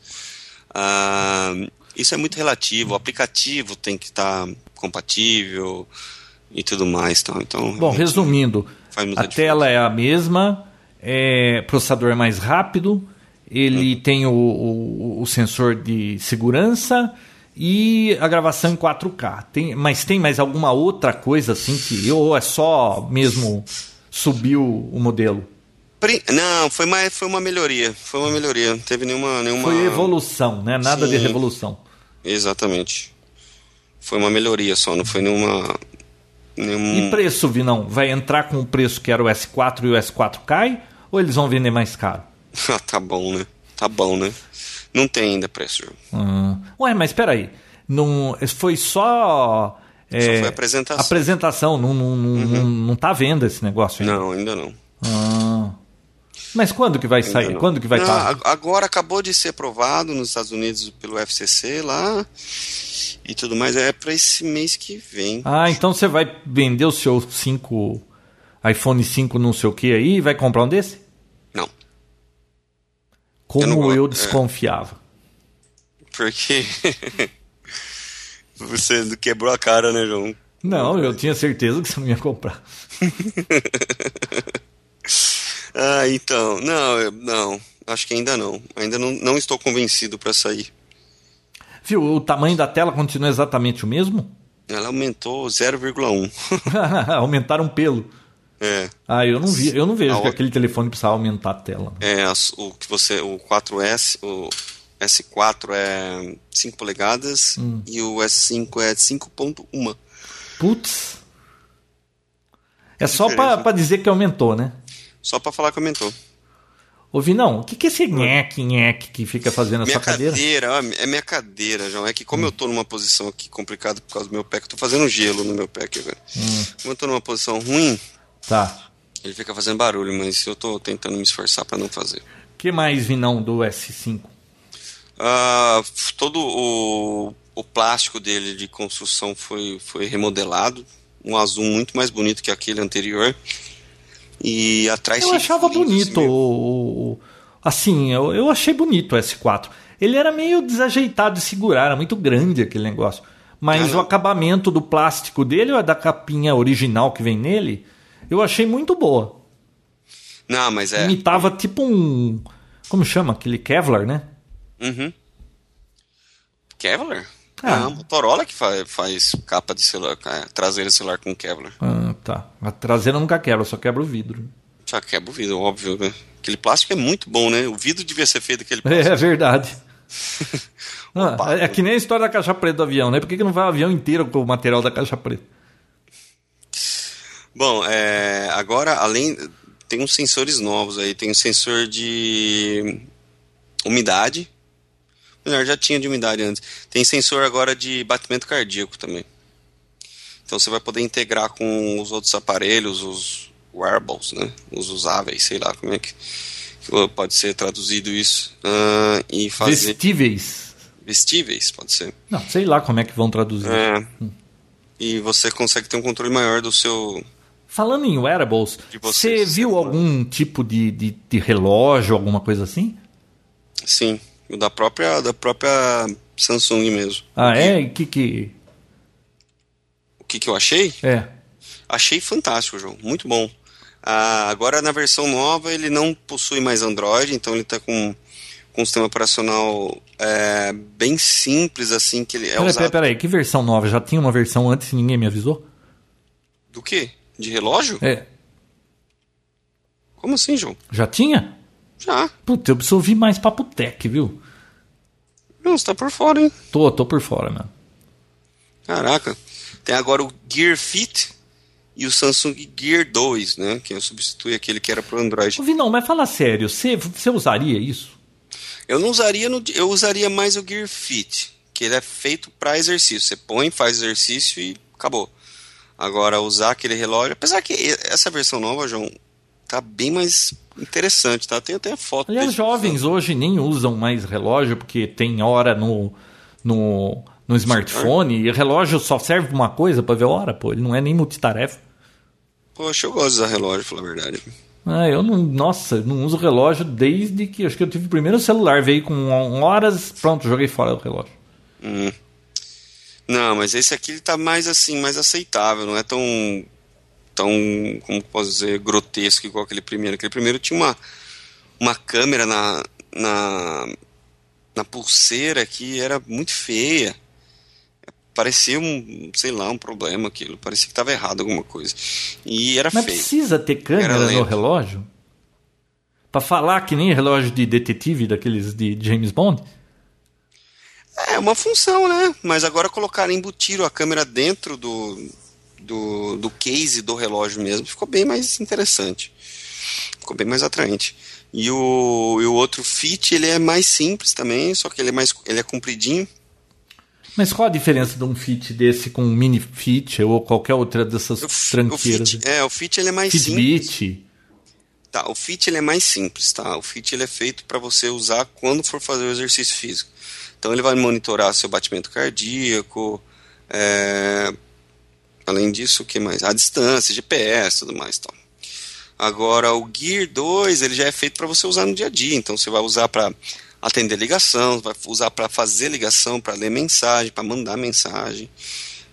Speaker 3: Ah, isso é muito relativo, o aplicativo tem que estar compatível e tudo mais. Então, então
Speaker 2: Bom, resumindo, a tela é a mesma, é, processador é mais rápido, ele
Speaker 3: Hum.
Speaker 2: tem o, o- o sensor de segurança e a gravação em 4K. Tem, mas tem mais alguma outra coisa assim que ou é só mesmo subiu o modelo?
Speaker 3: Não, foi uma, foi uma melhoria. Foi uma melhoria. Não teve nenhuma. nenhuma...
Speaker 2: Foi evolução, né? Nada de
Speaker 3: Sim.
Speaker 2: revolução.
Speaker 3: Exatamente. Foi uma melhoria só, não foi nenhuma. Nenhum...
Speaker 2: E preço, Vinão? Vai entrar com o preço que era o S4 e o S4 cai? Ou eles vão vender mais caro? (laughs)
Speaker 3: Ah, tá bom, né? Tá bom, né? Não tem ainda preço.
Speaker 2: Ah, ué, mas peraí. Não, foi só. é,
Speaker 3: foi apresentação.
Speaker 2: Apresentação, não, não, não, não, não tá à venda esse negócio ainda.
Speaker 3: Não, ainda não.
Speaker 2: Ah. Mas quando que vai sair?
Speaker 3: não.
Speaker 2: Quando que vai
Speaker 3: Não,
Speaker 2: estar?
Speaker 3: ag- Agora acabou de ser aprovado nos Estados Unidos pelo FCC lá e tudo mais. É pra esse mês que vem.
Speaker 2: Ah, então você vai vender o seu 5 iPhone 5 não sei o que aí e vai comprar um desse?
Speaker 3: Não.
Speaker 2: Como
Speaker 3: não
Speaker 2: eu,
Speaker 3: é.
Speaker 2: desconfiava.
Speaker 3: Porque. (laughs) Você quebrou a cara, né, João?
Speaker 2: Não, eu tinha certeza que você não ia comprar. (laughs)
Speaker 3: Ah, então. Não, não. Acho que ainda não. Ainda não, não estou convencido para sair.
Speaker 2: Viu, o tamanho da tela continua exatamente o mesmo?
Speaker 3: Ela aumentou 0,1. (laughs)
Speaker 2: Aumentaram um pelo.
Speaker 3: é.
Speaker 2: Ah, eu não vi, eu não vejo
Speaker 3: A
Speaker 2: que aquele telefone precisava aumentar a tela.
Speaker 3: É, as- o que você. O 4S. O, S4 é 5 polegadas
Speaker 2: Hum.
Speaker 3: e o S5 é 5.1.
Speaker 2: Putz. É só pra dizer que aumentou, né?
Speaker 3: Só pra falar que aumentou.
Speaker 2: Ouvi, não. O que, que é esse nheque, nheque que fica fazendo
Speaker 3: Minha
Speaker 2: sua cadeira?
Speaker 3: cadeira, é minha cadeira, João. É que como eu tô numa posição aqui complicada por causa do meu pé, que eu tô fazendo gelo no meu pé aqui agora.
Speaker 2: Hum.
Speaker 3: Como eu tô numa posição ruim,
Speaker 2: Tá.
Speaker 3: ele fica fazendo barulho, mas eu tô tentando me esforçar pra não fazer.
Speaker 2: O que mais, Vinão, do S5?
Speaker 3: Ah, todo o, o plástico dele de construção foi, foi remodelado. Um azul muito mais bonito que aquele anterior. E atrás
Speaker 2: Eu achava
Speaker 3: furinhos
Speaker 2: bonito o, o- Assim, eu, eu achei bonito o S4. Ele era meio desajeitado de segurar, era muito grande aquele negócio. Mas
Speaker 3: Ah,
Speaker 2: o acabamento do plástico dele, ou da capinha original que vem nele, eu achei muito boa.
Speaker 3: Não, mas é.
Speaker 2: Imitava tipo um. Como chama? Aquele Kevlar, né?
Speaker 3: Uhum. Kevlar?
Speaker 2: Ah.
Speaker 3: Ah, Motorola que faz, faz capa de celular, traseira de celular com Kevlar.
Speaker 2: Ah, tá. A traseira nunca quebra, só quebra o vidro.
Speaker 3: Já quebra o vidro, óbvio, né? Aquele plástico é muito bom, né? O vidro devia ser feito daquele
Speaker 2: É,
Speaker 3: plástico. (laughs)
Speaker 2: é verdade. Ah,
Speaker 3: Opa.
Speaker 2: é que nem a história da caixa preta do avião, né? Por que, que não vai o avião inteiro com o material da caixa preta?
Speaker 3: Bom, é, agora, além. Tem uns sensores novos aí. Tem um sensor de umidade. Melhor, já tinha de umidade antes. Tem sensor agora de batimento cardíaco também. Então você vai poder integrar com os outros aparelhos, os wearables, né? Os usáveis, sei lá como é que pode ser traduzido isso. ah, e fazer.
Speaker 2: Vestíveis.
Speaker 3: Vestíveis, pode ser.
Speaker 2: Não, sei lá como é que vão traduzir.
Speaker 3: É. E você consegue ter um controle maior do seu.
Speaker 2: Falando em wearables,
Speaker 3: De você,
Speaker 2: viu algum tipo de, de, de relógio, alguma coisa assim?
Speaker 3: Sim, da própria, da própria Samsung mesmo.
Speaker 2: Ah, é? E que que.
Speaker 3: O que, que eu achei?
Speaker 2: É.
Speaker 3: Achei fantástico, João. Muito bom. Ah, agora na versão nova ele não possui mais Android, então ele está com, com um sistema operacional é, bem simples, assim, que ele é
Speaker 2: Peraí,
Speaker 3: usado.
Speaker 2: peraí, peraí, que versão nova? Já tinha uma versão antes e ninguém me avisou?
Speaker 3: Do quê? De relógio?
Speaker 2: É.
Speaker 3: Como assim, João?
Speaker 2: Já tinha?
Speaker 3: Já.
Speaker 2: Puta, eu preciso ouvir mais Papo Tech, viu?
Speaker 3: Não, você tá por fora, hein?
Speaker 2: Tô, tô por fora, mano.
Speaker 3: Caraca. Tem agora o Gear Fit e o Samsung Gear 2, né? Que substitui aquele que era pro Android.
Speaker 2: Ô, Vinão, mas fala sério, você, você usaria isso?
Speaker 3: Eu não usaria no, eu usaria mais o Gear Fit, que ele é feito para exercício. Você põe, faz exercício e acabou. Agora usar aquele relógio, apesar que essa versão nova, João, tá bem mais interessante, tá? Tem até foto.
Speaker 2: Aliás, jovens hoje nem usam mais relógio porque tem hora no, no, no smartphone e relógio só serve uma coisa pra ver hora, pô. Ele não é nem multitarefa.
Speaker 3: Poxa, eu gosto de usar relógio, pra falar a verdade.
Speaker 2: Ah, eu não. Nossa, não uso relógio desde que. Acho que eu tive o primeiro celular, veio com horas. Pronto, joguei fora o relógio.
Speaker 3: Hum. Não, mas esse aqui ele tá mais assim, mais aceitável, não é tão tão, como posso dizer, grotesco igual aquele primeiro. Aquele primeiro tinha uma uma câmera na na, na pulseira que era muito feia. Parecia um, sei lá, um problema aquilo. Parecia que estava errado alguma coisa. E era
Speaker 2: Mas
Speaker 3: feio.
Speaker 2: precisa ter câmera
Speaker 3: Era
Speaker 2: no relógio? Pra falar que nem relógio de detetive daqueles de James Bond?
Speaker 3: É uma função, né? Mas agora colocaram, embutiram a câmera dentro do, do, do case do relógio mesmo. Ficou bem mais interessante. Ficou bem mais atraente. E o, e o outro Fit, ele é mais simples também, só que ele é mais ele é compridinho.
Speaker 2: Mas qual a diferença de um fit desse com um mini fit ou qualquer outra dessas
Speaker 3: O, F- o
Speaker 2: tranqueiras?
Speaker 3: Fit, é, o Fit ele é mais simples.
Speaker 2: Fitbit.
Speaker 3: Tá, o Fit ele é mais simples, tá? O Fit ele é feito para você usar quando for fazer o exercício físico. Então ele vai monitorar seu batimento cardíaco, é, além disso, o que mais? A distância, GPS, tudo mais, tal. Agora o Gear 2 ele já é feito para você usar no dia a dia, então você vai usar para atender ligação, vai usar para fazer ligação, para ler mensagem, para mandar mensagem,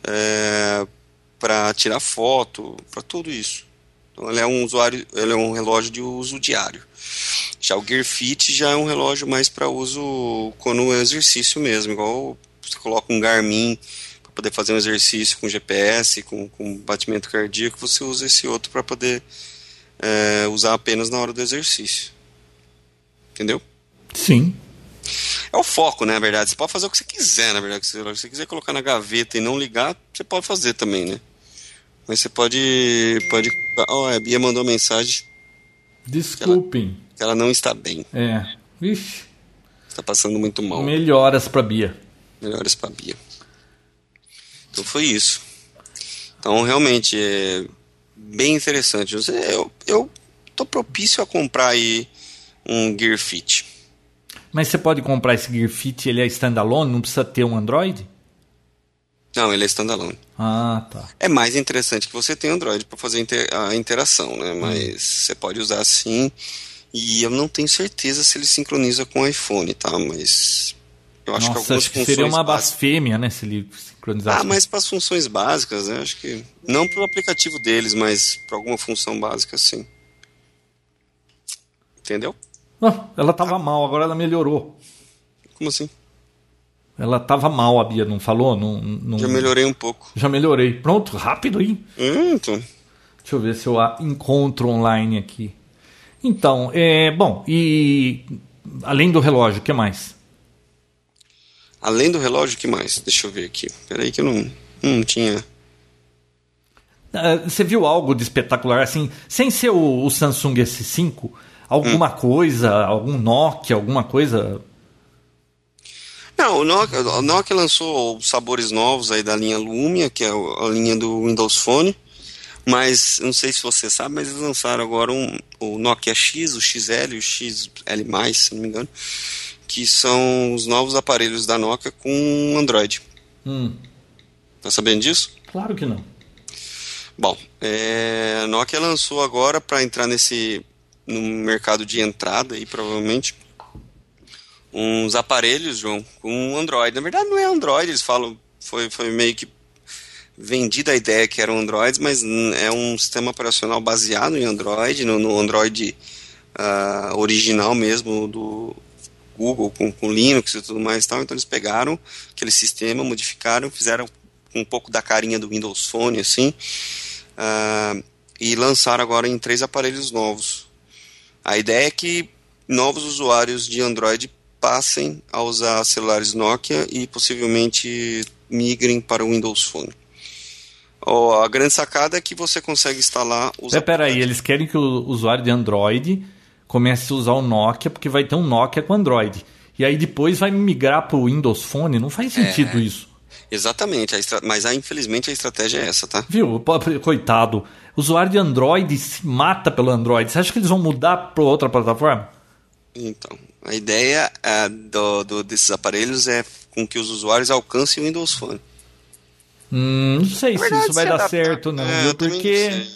Speaker 3: é, para tirar foto, para tudo isso. Então ele é um usuário, ele é um relógio de uso diário. Já o Gear Fit já é um relógio mais para uso quando é exercício mesmo, igual você coloca um Garmin poder fazer um exercício com GPS, com, com batimento cardíaco, você usa esse outro para poder é, usar apenas na hora do exercício. Entendeu?
Speaker 2: Sim.
Speaker 3: é o foco, né, na verdade. Você pode fazer o que você quiser, na verdade. Se você quiser colocar na gaveta e não ligar, você pode fazer também, né? Mas você pode. pode oh, a Bia mandou mensagem.
Speaker 2: Desculpem.
Speaker 3: Que ela, que ela não está bem.
Speaker 2: É. Vixe.
Speaker 3: Está passando muito mal.
Speaker 2: Melhoras para Bia.
Speaker 3: Melhoras para Bia. Então foi isso. Então realmente é bem interessante. Eu, eu tô propício a comprar aí um Gear Fit.
Speaker 2: Mas você pode comprar esse Gear Fit, ele é standalone, não precisa ter um Android?
Speaker 3: Não, ele é standalone.
Speaker 2: Ah, tá.
Speaker 3: É mais interessante que você tenha Android para fazer a interação, né? Mas hum. você pode usar sim. E eu não tenho certeza se ele sincroniza com o iPhone, tá? Mas eu acho
Speaker 2: Nossa,
Speaker 3: que algumas
Speaker 2: acho que seria uma blasfêmia, né? Se ele sincronizasse.
Speaker 3: Ah, mas para as funções básicas, né? Acho que não para o aplicativo deles, mas para alguma função básica, sim. Entendeu?
Speaker 2: Não, ela tava ah. mal, agora ela melhorou.
Speaker 3: Como assim?
Speaker 2: Ela tava mal, a Bia, não falou? Não, não...
Speaker 3: Já melhorei um pouco.
Speaker 2: Já melhorei. Pronto, rápido aí.
Speaker 3: Hum, então.
Speaker 2: Deixa eu ver se eu a encontro online aqui. Então, é, bom, e além do relógio, o que mais?
Speaker 3: Além do relógio, o que mais? Deixa eu ver aqui. Peraí que eu não, não tinha...
Speaker 2: Uh, você viu algo de espetacular, assim, sem ser o, o Samsung S5, alguma hum. coisa, algum Nokia, alguma coisa
Speaker 3: não, o Nokia, o Nokia lançou sabores novos aí da linha Lumia, que é a linha do Windows Phone. Mas não sei se você sabe, mas eles lançaram agora um, o Nokia X, o XL o XL, se não me engano, que são os novos aparelhos da Nokia com Android.
Speaker 2: Hum.
Speaker 3: Tá sabendo disso?
Speaker 2: Claro que não.
Speaker 3: Bom, é, a Nokia lançou agora para entrar nesse no mercado de entrada aí provavelmente uns aparelhos, João, com Android. Na verdade, não é Android, eles falam, foi, foi meio que vendida a ideia que eram Androids, mas é um sistema operacional baseado em Android, no, no Android uh, original mesmo do Google, com, com Linux e tudo mais e tal. Então eles pegaram aquele sistema, modificaram, fizeram um pouco da carinha do Windows Phone, assim, uh, e lançaram agora em três aparelhos novos. A ideia é que novos usuários de Android passem a usar celulares Nokia e possivelmente migrem para o Windows Phone. Oh, a grande sacada é que você consegue instalar
Speaker 2: os. É, peraí, eles querem que o usuário de Android comece a usar o Nokia, porque vai ter um Nokia com Android. E aí depois vai migrar para o Windows Phone. Não faz sentido é, isso.
Speaker 3: Exatamente, mas ah, infelizmente a estratégia é essa, tá?
Speaker 2: Viu? Coitado. O usuário de Android se mata pelo Android. Você acha que eles vão mudar para outra plataforma?
Speaker 3: Então, a ideia é, do, do, desses aparelhos é com que os usuários alcancem o Windows Phone.
Speaker 2: Hum, não sei se isso vai dar certo, não, é, viu? Porque.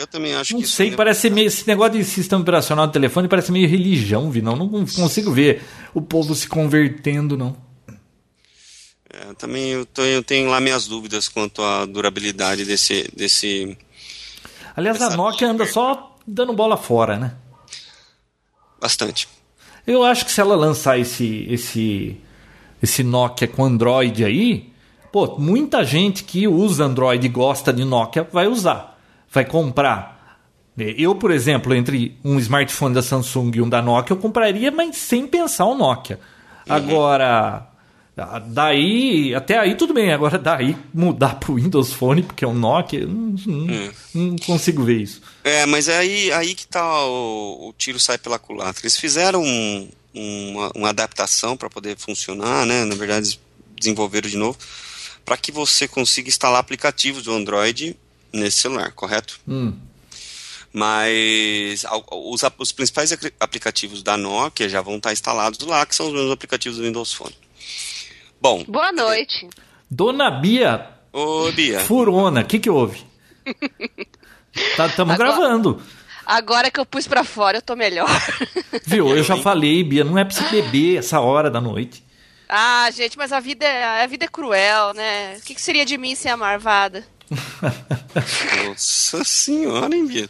Speaker 3: Eu também acho
Speaker 2: não
Speaker 3: que.
Speaker 2: Não sei, parece meio. Esse negócio de sistema operacional do telefone parece meio religião, vi, não. Não consigo ver o povo se convertendo, não.
Speaker 3: É, também eu, tô, eu, tenho lá minhas dúvidas quanto à durabilidade desse. desse
Speaker 2: Aliás, a Nokia anda só dando bola fora, né?
Speaker 3: Bastante.
Speaker 2: Eu acho que se ela lançar esse, esse, esse Nokia com Android aí, pô, muita gente que usa Android e gosta de Nokia vai usar, vai comprar. Eu, por exemplo, entre um smartphone da Samsung e um da Nokia, eu compraria, mas sem pensar o Nokia. Uhum. Agora, daí, até aí tudo bem. Agora, daí mudar para o Windows Phone, porque é um Nokia, não, não, é. não, consigo ver isso.
Speaker 3: É, mas é aí, aí que tá o, o tiro sai pela culatra. Eles fizeram um, uma, uma, adaptação para poder funcionar, né? Na verdade, desenvolveram de novo, para que você consiga instalar aplicativos do Android nesse celular, correto?
Speaker 2: Hum.
Speaker 3: Mas os, os principais aplicativos da Nokia já vão estar instalados lá, que são os mesmos aplicativos do Windows Phone. Bom.
Speaker 1: Boa noite.
Speaker 2: Dona Bia.
Speaker 3: Ô, Bia.
Speaker 2: Furona, o que, que houve? Estamos (laughs) tá, gravando.
Speaker 1: Agora que eu pus pra fora, eu tô melhor. (laughs)
Speaker 2: Viu? Eu já falei, Bia, não é pra você beber essa hora da noite.
Speaker 1: Ah, gente, mas a vida é, a vida é cruel, né? O que, que seria de mim sem a marvada?
Speaker 3: Nossa senhora, hein, Bia?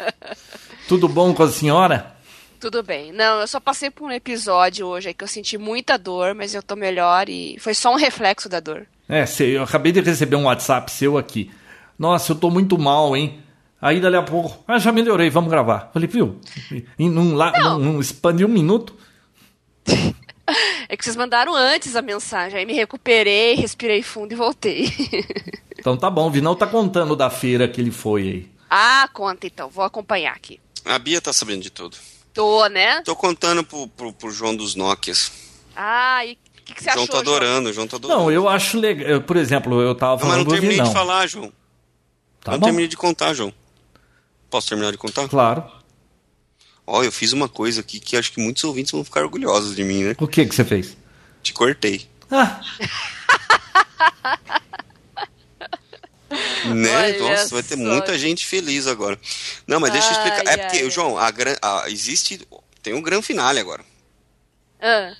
Speaker 3: (laughs)
Speaker 2: Tudo bom com a senhora?
Speaker 1: Tudo bem. Não, eu só passei por um episódio hoje aí que eu senti muita dor, mas eu tô melhor e foi só um reflexo da dor.
Speaker 2: É, sei, eu acabei de receber um WhatsApp seu aqui. Nossa, eu tô muito mal, hein? Aí dali a pouco, ah, já melhorei, vamos gravar. Falei, viu? Em num, lá, num, num span de um minuto. (laughs)
Speaker 1: É que vocês mandaram antes a mensagem, aí me recuperei, respirei fundo e voltei. (laughs)
Speaker 2: Então tá bom, o Vinão tá contando da feira que ele foi aí.
Speaker 1: Ah, conta então, vou acompanhar aqui.
Speaker 3: A Bia tá sabendo de tudo.
Speaker 1: Tô, né?
Speaker 3: Tô contando pro, pro, pro João dos Nokias.
Speaker 1: Ah, e o que, que você
Speaker 3: João
Speaker 1: achou?
Speaker 3: tá adorando, o João tá adorando.
Speaker 2: Não, eu acho legal. Por exemplo, eu tava
Speaker 3: Não, mas
Speaker 2: falando
Speaker 3: não terminei
Speaker 2: Vinão.
Speaker 3: de falar, João.
Speaker 2: Tá
Speaker 3: não
Speaker 2: bom,
Speaker 3: terminei de contar, João. Posso terminar de contar?
Speaker 2: claro.
Speaker 3: Ó, eu fiz uma coisa aqui que acho que muitos ouvintes vão ficar orgulhosos de mim, né?
Speaker 2: O que que você fez?
Speaker 3: Te cortei.
Speaker 2: Ah, (laughs)
Speaker 3: Né?
Speaker 1: Olha
Speaker 3: Nossa, vai ter muita gente feliz agora. Não, mas deixa eu explicar.
Speaker 1: Ai,
Speaker 3: é porque,
Speaker 1: ai.
Speaker 3: João, a gran... a- existe. Tem um gran finale agora.
Speaker 1: Ah,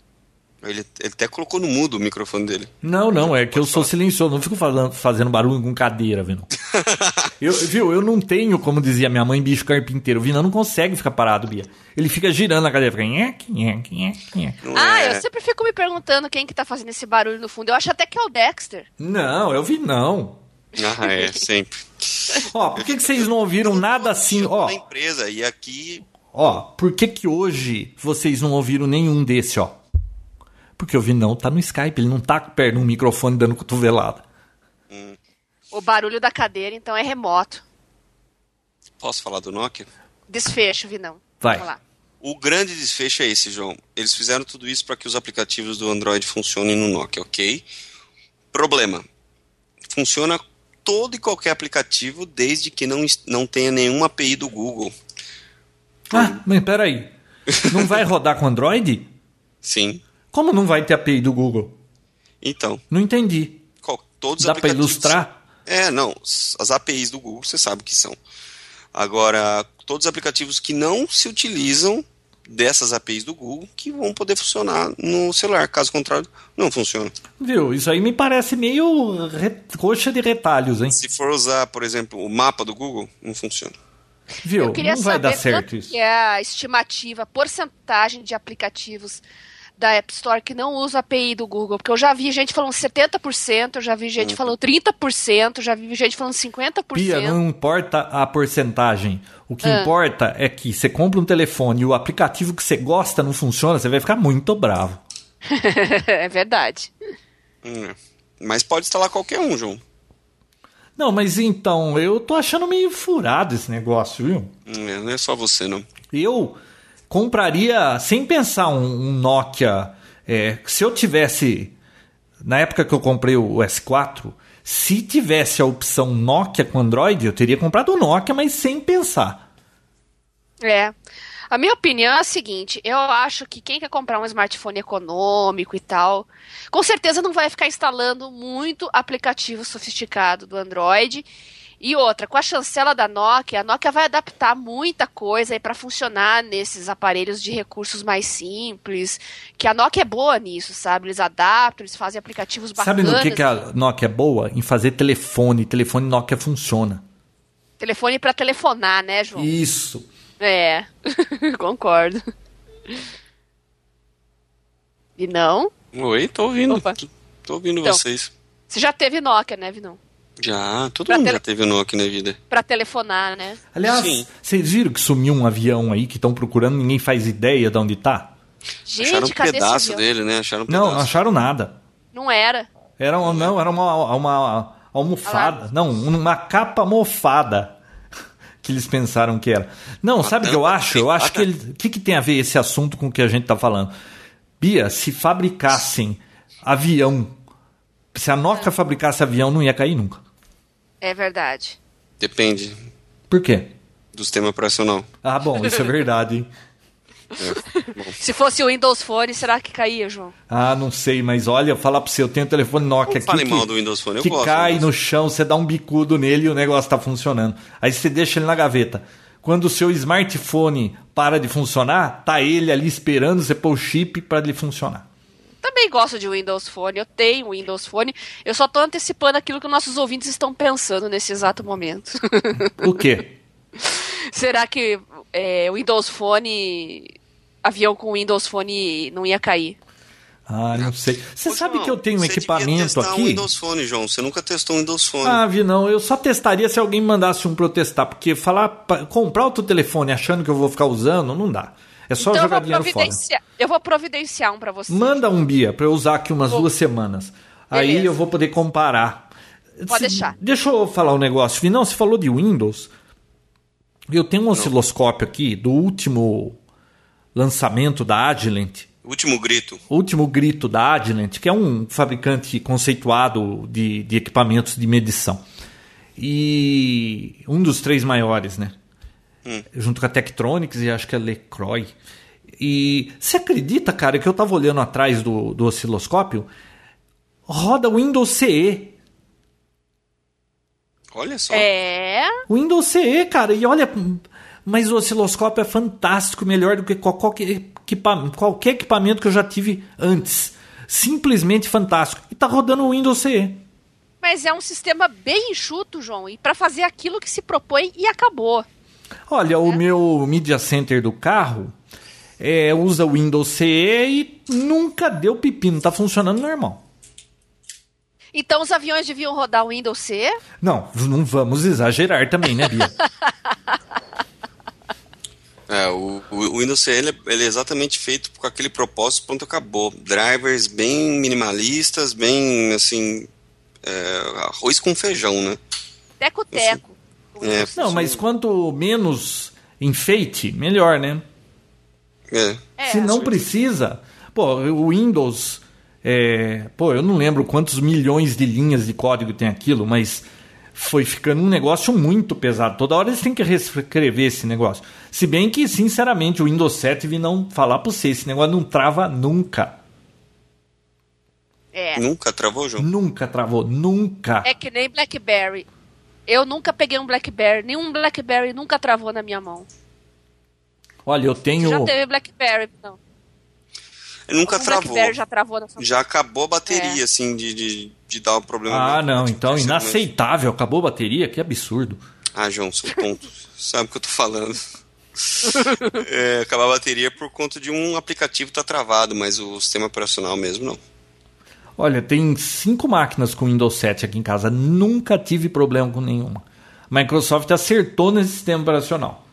Speaker 3: Ele, ele até colocou no mudo o microfone dele.
Speaker 2: não, não, é que eu sou silencioso, não fico falando, fazendo barulho com cadeira, Vinão. (laughs) eu, viu, eu não tenho, como dizia minha mãe, bicho carpinteiro. O Vinão não consegue ficar parado, Bia. Ele fica girando a cadeira, fica...
Speaker 3: Não
Speaker 1: Ah,
Speaker 3: é...
Speaker 1: eu sempre fico me perguntando quem que tá fazendo esse barulho no fundo. Eu acho até que é o Dexter.
Speaker 2: Não, é o Vinão.
Speaker 3: Ah, é, sempre.
Speaker 2: Ó, por que, que vocês não ouviram nada assim? Ó,
Speaker 3: Na empresa, e aqui.
Speaker 2: ó, por que que hoje vocês não ouviram nenhum desse, ó? Porque o Vinão tá no Skype, ele não tá perto de um microfone dando cotovelada.
Speaker 1: O barulho da cadeira, então, é remoto.
Speaker 3: Posso falar do Nokia?
Speaker 1: Desfecho, Vinão.
Speaker 2: Vai.
Speaker 1: Vamos lá.
Speaker 3: O grande desfecho é esse, João. Eles fizeram tudo isso para que os aplicativos do Android funcionem no Nokia, ok? Problema. Funciona todo e qualquer aplicativo desde que não, não tenha nenhuma API do Google.
Speaker 2: Ah, mas peraí. Não vai rodar com Android?
Speaker 3: Sim.
Speaker 2: Como não vai ter API do Google?
Speaker 3: Então,
Speaker 2: Não entendi.
Speaker 3: qual- todos os
Speaker 2: Dá
Speaker 3: aplicativos...
Speaker 2: ilustrar?
Speaker 3: É, não. As APIs do Google, você sabe que são. Agora, todos os aplicativos que não se utilizam dessas APIs do Google que vão poder funcionar no celular. Caso contrário, não funciona.
Speaker 2: Viu? Isso aí me parece meio re- coxa de retalhos, hein?
Speaker 3: Se for usar, por exemplo, o mapa do Google, não funciona.
Speaker 2: Viu?
Speaker 1: Eu queria
Speaker 2: Não vai
Speaker 1: saber
Speaker 2: dar certo isso.
Speaker 1: que é a estimativa, a porcentagem de aplicativos da App Store que não usa a API do Google. Porque eu já vi gente falando 70%, eu já vi
Speaker 2: Uhum.
Speaker 1: gente falando 30%, já vi gente falando 50%.
Speaker 2: Pia, não importa a porcentagem. O que
Speaker 1: Ah.
Speaker 2: importa é que você compra um telefone e o aplicativo que você gosta não funciona, você vai ficar muito bravo. (laughs)
Speaker 1: é verdade.
Speaker 3: Hum. Mas pode instalar qualquer um, João.
Speaker 2: Não, mas então, eu tô achando meio furado esse negócio, viu?
Speaker 3: Hum, é, Não é só você, não.
Speaker 2: Eu compraria, sem pensar, um, um Nokia. é, se eu tivesse. Na época que eu comprei o S4, se tivesse a opção Nokia com Android, eu teria comprado o Nokia, mas sem pensar.
Speaker 1: É. A minha opinião é a seguinte: eu acho que quem quer comprar um smartphone econômico e tal, com certeza não vai ficar instalando muito aplicativo sofisticado do Android. E outra, com a chancela da Nokia, a Nokia vai adaptar muita coisa para funcionar nesses aparelhos de recursos mais simples. Que a Nokia é boa nisso, sabe? Eles adaptam, eles fazem aplicativos
Speaker 2: Sabe
Speaker 1: bacanas.
Speaker 2: no que, que a Nokia é boa? Em fazer telefone. Telefone Nokia funciona.
Speaker 1: Telefone para telefonar, né, João?
Speaker 2: Isso.
Speaker 1: É, (laughs) concordo. E não?
Speaker 3: Oi, tô ouvindo.
Speaker 1: Opa.
Speaker 3: Tô, tô ouvindo
Speaker 1: Então.
Speaker 3: vocês.
Speaker 1: Você já teve Nokia, né, Vinão?
Speaker 3: Já, todo
Speaker 1: Pra
Speaker 3: mundo
Speaker 1: tele-
Speaker 3: já teve o Nokia na vida.
Speaker 1: Pra telefonar, né?
Speaker 2: Aliás,
Speaker 3: Sim.
Speaker 2: vocês viram que sumiu um avião aí que estão procurando, ninguém faz ideia de onde tá?
Speaker 1: Gente,
Speaker 3: acharam um
Speaker 1: cadê
Speaker 3: pedaço
Speaker 1: esse avião?
Speaker 3: dele, né? Acharam um
Speaker 2: Não,
Speaker 3: pedaço.
Speaker 2: não acharam nada.
Speaker 1: Não era.
Speaker 2: Era, um- não, era uma, uma almofada. Não, uma capa mofada. (laughs) Que eles pensaram que era. Não, sabe o que eu acho? Eu acho que ele. O que, que tem a ver esse assunto com o que a gente tá falando? Bia, se fabricassem avião. Se a Nokia fabricasse avião, não ia cair nunca.
Speaker 1: É verdade.
Speaker 3: Depende
Speaker 2: Por quê?
Speaker 3: do sistema operacional.
Speaker 2: Ah, bom, isso é verdade, hein?
Speaker 1: Se fosse o Windows Phone, será que caía, João?
Speaker 2: Ah, não sei, mas olha, falar pra você, eu tenho um telefone Nokia aqui.
Speaker 3: fale
Speaker 2: que,
Speaker 3: mal do Windows Phone, eu
Speaker 2: que
Speaker 3: gosto
Speaker 2: cai no chão, você dá um bicudo nele e o negócio tá funcionando. Aí você deixa ele na gaveta. Quando o seu smartphone para de funcionar, tá ele ali esperando você pôr o chip para ele funcionar.
Speaker 1: Também gosto de Windows Phone, eu tenho Windows Phone. Eu só tô antecipando aquilo que nossos ouvintes estão pensando nesse exato momento.
Speaker 2: O quê? (laughs)
Speaker 1: será que é, o Windows Phone. Avião com Windows Phone não ia cair?
Speaker 2: Ah, não sei. Você
Speaker 3: Ô,
Speaker 2: sabe
Speaker 3: João,
Speaker 2: que eu tenho um equipamento
Speaker 3: testar um
Speaker 2: aqui?
Speaker 3: Windows Phone, João. Você nunca testou um Windows Phone.
Speaker 2: Ah, vi não, eu só testaria se alguém me mandasse um protestar, porque falar pra comprar outro telefone achando que eu vou ficar usando, não dá. É só
Speaker 1: então
Speaker 2: jogar dinheiro fora.
Speaker 1: Eu vou providenciar um pra você.
Speaker 2: Manda um Bia pra eu usar aqui umas
Speaker 1: Vou.
Speaker 2: duas semanas. Aí
Speaker 1: Beleza.
Speaker 2: eu vou poder comparar.
Speaker 1: Pode
Speaker 2: Se-
Speaker 1: deixar.
Speaker 2: Deixa eu falar um negócio. Vinão, você falou de Windows. Eu tenho um osciloscópio aqui do último lançamento da Agilent.
Speaker 3: Último grito.
Speaker 2: Último grito da Agilent, que é um fabricante conceituado de, de equipamentos de medição. E um dos três maiores, né? Junto com a Tektronix e acho que a Lecroy. E você acredita, cara, que eu tava olhando atrás do, do osciloscópio? Roda Windows CE.
Speaker 3: Olha só.
Speaker 1: É.
Speaker 2: Windows CE, cara, e olha, mas o osciloscópio é fantástico, melhor do que qualquer, equipa- qualquer equipamento que eu já tive antes. Simplesmente fantástico. E tá rodando o Windows CE.
Speaker 1: Mas é um sistema bem enxuto, João. E pra fazer aquilo que se propõe e acabou.
Speaker 2: Olha, o meu Media Center do carro é, usa o Windows CE e nunca deu pepino, tá funcionando normal.
Speaker 1: Então os aviões deviam rodar o Windows C.
Speaker 2: Não, não vamos exagerar também, né, Bia? (laughs)
Speaker 3: É, o, o Windows CE ele, é- ele é exatamente feito com aquele propósito, pronto, acabou. Drivers bem minimalistas, bem assim. é, arroz com feijão, né?
Speaker 1: Teco-teco.
Speaker 3: É,
Speaker 2: Não, mas quanto menos enfeite, melhor, né?
Speaker 3: é.
Speaker 1: É,
Speaker 2: Se não precisa. Pô, o Windows. é, pô, eu não lembro quantos milhões de linhas de código tem aquilo, mas foi ficando um negócio muito pesado. Toda hora eles têm que reescrever esse negócio. Se bem que, sinceramente, o Windows 7 vi não falar pra você, esse negócio não trava nunca.
Speaker 1: É.
Speaker 3: Nunca travou, João?
Speaker 2: Nunca travou, nunca.
Speaker 1: É que nem BlackBerry. Eu nunca peguei um BlackBerry. Nenhum BlackBerry nunca travou na minha mão.
Speaker 2: Olha, eu tenho.
Speaker 1: Já teve BlackBerry, não.
Speaker 3: Nunca
Speaker 1: Algum
Speaker 3: travou.
Speaker 1: BlackBerry já travou na sua
Speaker 3: Já acabou a bateria,
Speaker 1: É.
Speaker 3: assim, de, de, de dar um problema.
Speaker 2: Ah, não, então inaceitável. Acabou a bateria? Que absurdo.
Speaker 3: Ah, João, seu ponto. Sabe o que eu tô falando. (laughs) É, acabar a bateria por conta de um aplicativo tá travado, mas o sistema operacional mesmo não.
Speaker 2: Olha, tem cinco máquinas com Windows 7 aqui em casa. Nunca tive problema com nenhuma. Microsoft acertou nesse sistema operacional.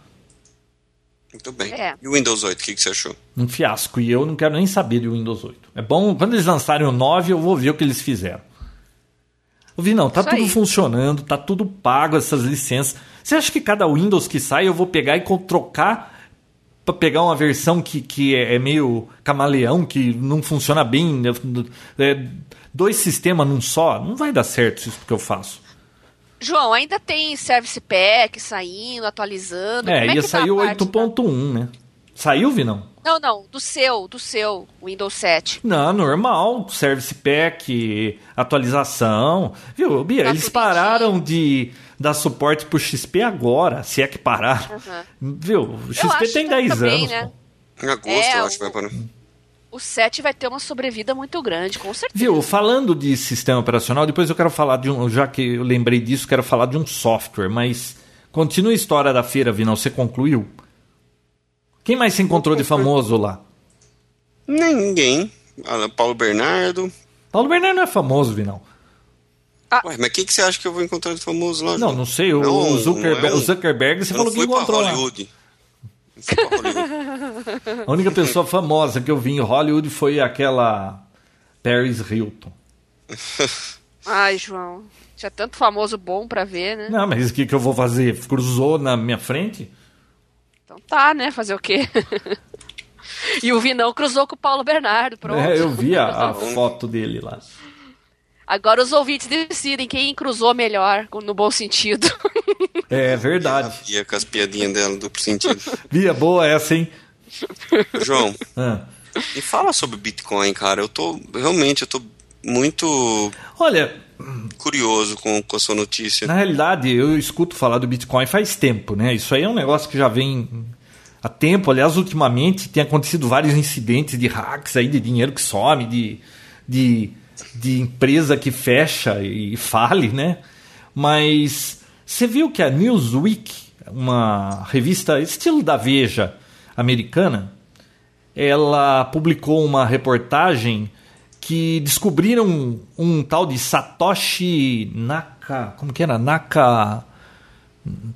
Speaker 3: Muito bem.
Speaker 1: É.
Speaker 3: E o Windows 8, o que, que você achou?
Speaker 2: Um fiasco. E eu não quero nem saber do Windows 8. É bom, quando eles lançarem o 9, eu vou ver o que eles fizeram. Eu vi, não, tá
Speaker 1: Isso
Speaker 2: tudo
Speaker 1: aí.
Speaker 2: funcionando, tá tudo pago essas licenças. Você acha que cada Windows que sai eu vou pegar e trocar pra pegar uma versão que, que é, é meio camaleão, que não funciona bem? né? É, dois sistemas num só? Não vai dar certo isso que eu faço.
Speaker 1: João, ainda tem Service Pack saindo, atualizando.
Speaker 2: É,
Speaker 1: Como é
Speaker 2: ia
Speaker 1: a
Speaker 2: sair o
Speaker 1: parte da-
Speaker 2: 8.1, né? Saiu, Vinão?
Speaker 1: Não, não, do seu, do seu Windows 7.
Speaker 2: Não, normal. Service Pack, atualização. Viu, Bia?
Speaker 1: Tá
Speaker 2: eles pararam de dar suporte pro XP agora, se é que pararam. Viu? O XP tem
Speaker 1: que
Speaker 2: 10
Speaker 1: também,
Speaker 2: anos.
Speaker 1: né?
Speaker 3: Em agosto,
Speaker 1: É,
Speaker 3: eu acho que vai parar.
Speaker 1: O 7 vai ter uma sobrevida muito grande, com certeza.
Speaker 2: Viu? Falando de sistema operacional, depois eu quero falar de um. Já que eu lembrei disso, quero falar de um software, mas. Continua a história da feira, Vinão. Você concluiu? Quem mais se encontrou de famoso lá?
Speaker 3: Ninguém. Paulo Bernardo.
Speaker 2: Paulo Bernardo não é famoso, Vinão.
Speaker 3: Ué, mas quem que você acha que eu vou encontrar de famoso lá?
Speaker 2: Não,
Speaker 3: João?
Speaker 2: não sei. O,
Speaker 3: Não,
Speaker 2: o Zuckerberg,
Speaker 3: não é um-
Speaker 2: o Zuckerberg você
Speaker 3: eu
Speaker 2: falou
Speaker 3: não
Speaker 2: que encontrou lá. (laughs) A única pessoa famosa que eu vi em Hollywood foi aquela Paris Hilton. (laughs)
Speaker 1: Ai, João. Tinha tanto famoso bom pra ver, né?
Speaker 2: Não, mas o que, que eu vou fazer? Cruzou na minha frente?
Speaker 1: Então tá, né? Fazer o quê? (laughs) e o Vinão cruzou com o Paulo Bernardo, pronto.
Speaker 2: É, eu vi a, a foto dele lá.
Speaker 1: Agora os ouvintes decidem quem cruzou melhor, no bom sentido.
Speaker 2: É verdade.
Speaker 3: Ia com as piadinhas dela, duplo sentido. (laughs)
Speaker 2: Via boa essa, hein?
Speaker 3: João,
Speaker 2: Ah.
Speaker 3: me fala sobre Bitcoin, cara. Eu tô. Realmente, eu tô muito
Speaker 2: Olha,
Speaker 3: curioso com, com a sua notícia.
Speaker 2: na realidade, eu escuto falar do Bitcoin faz tempo, né? Isso aí é um negócio que já vem há tempo. Aliás, ultimamente tem acontecido vários incidentes de hacks aí, de dinheiro que some, de, de, de empresa que fecha e fale, né? Mas você viu que a Newsweek, uma revista estilo da Veja americana, ela publicou uma reportagem que descobriram um, um tal de Satoshi Naka, como que era? Naka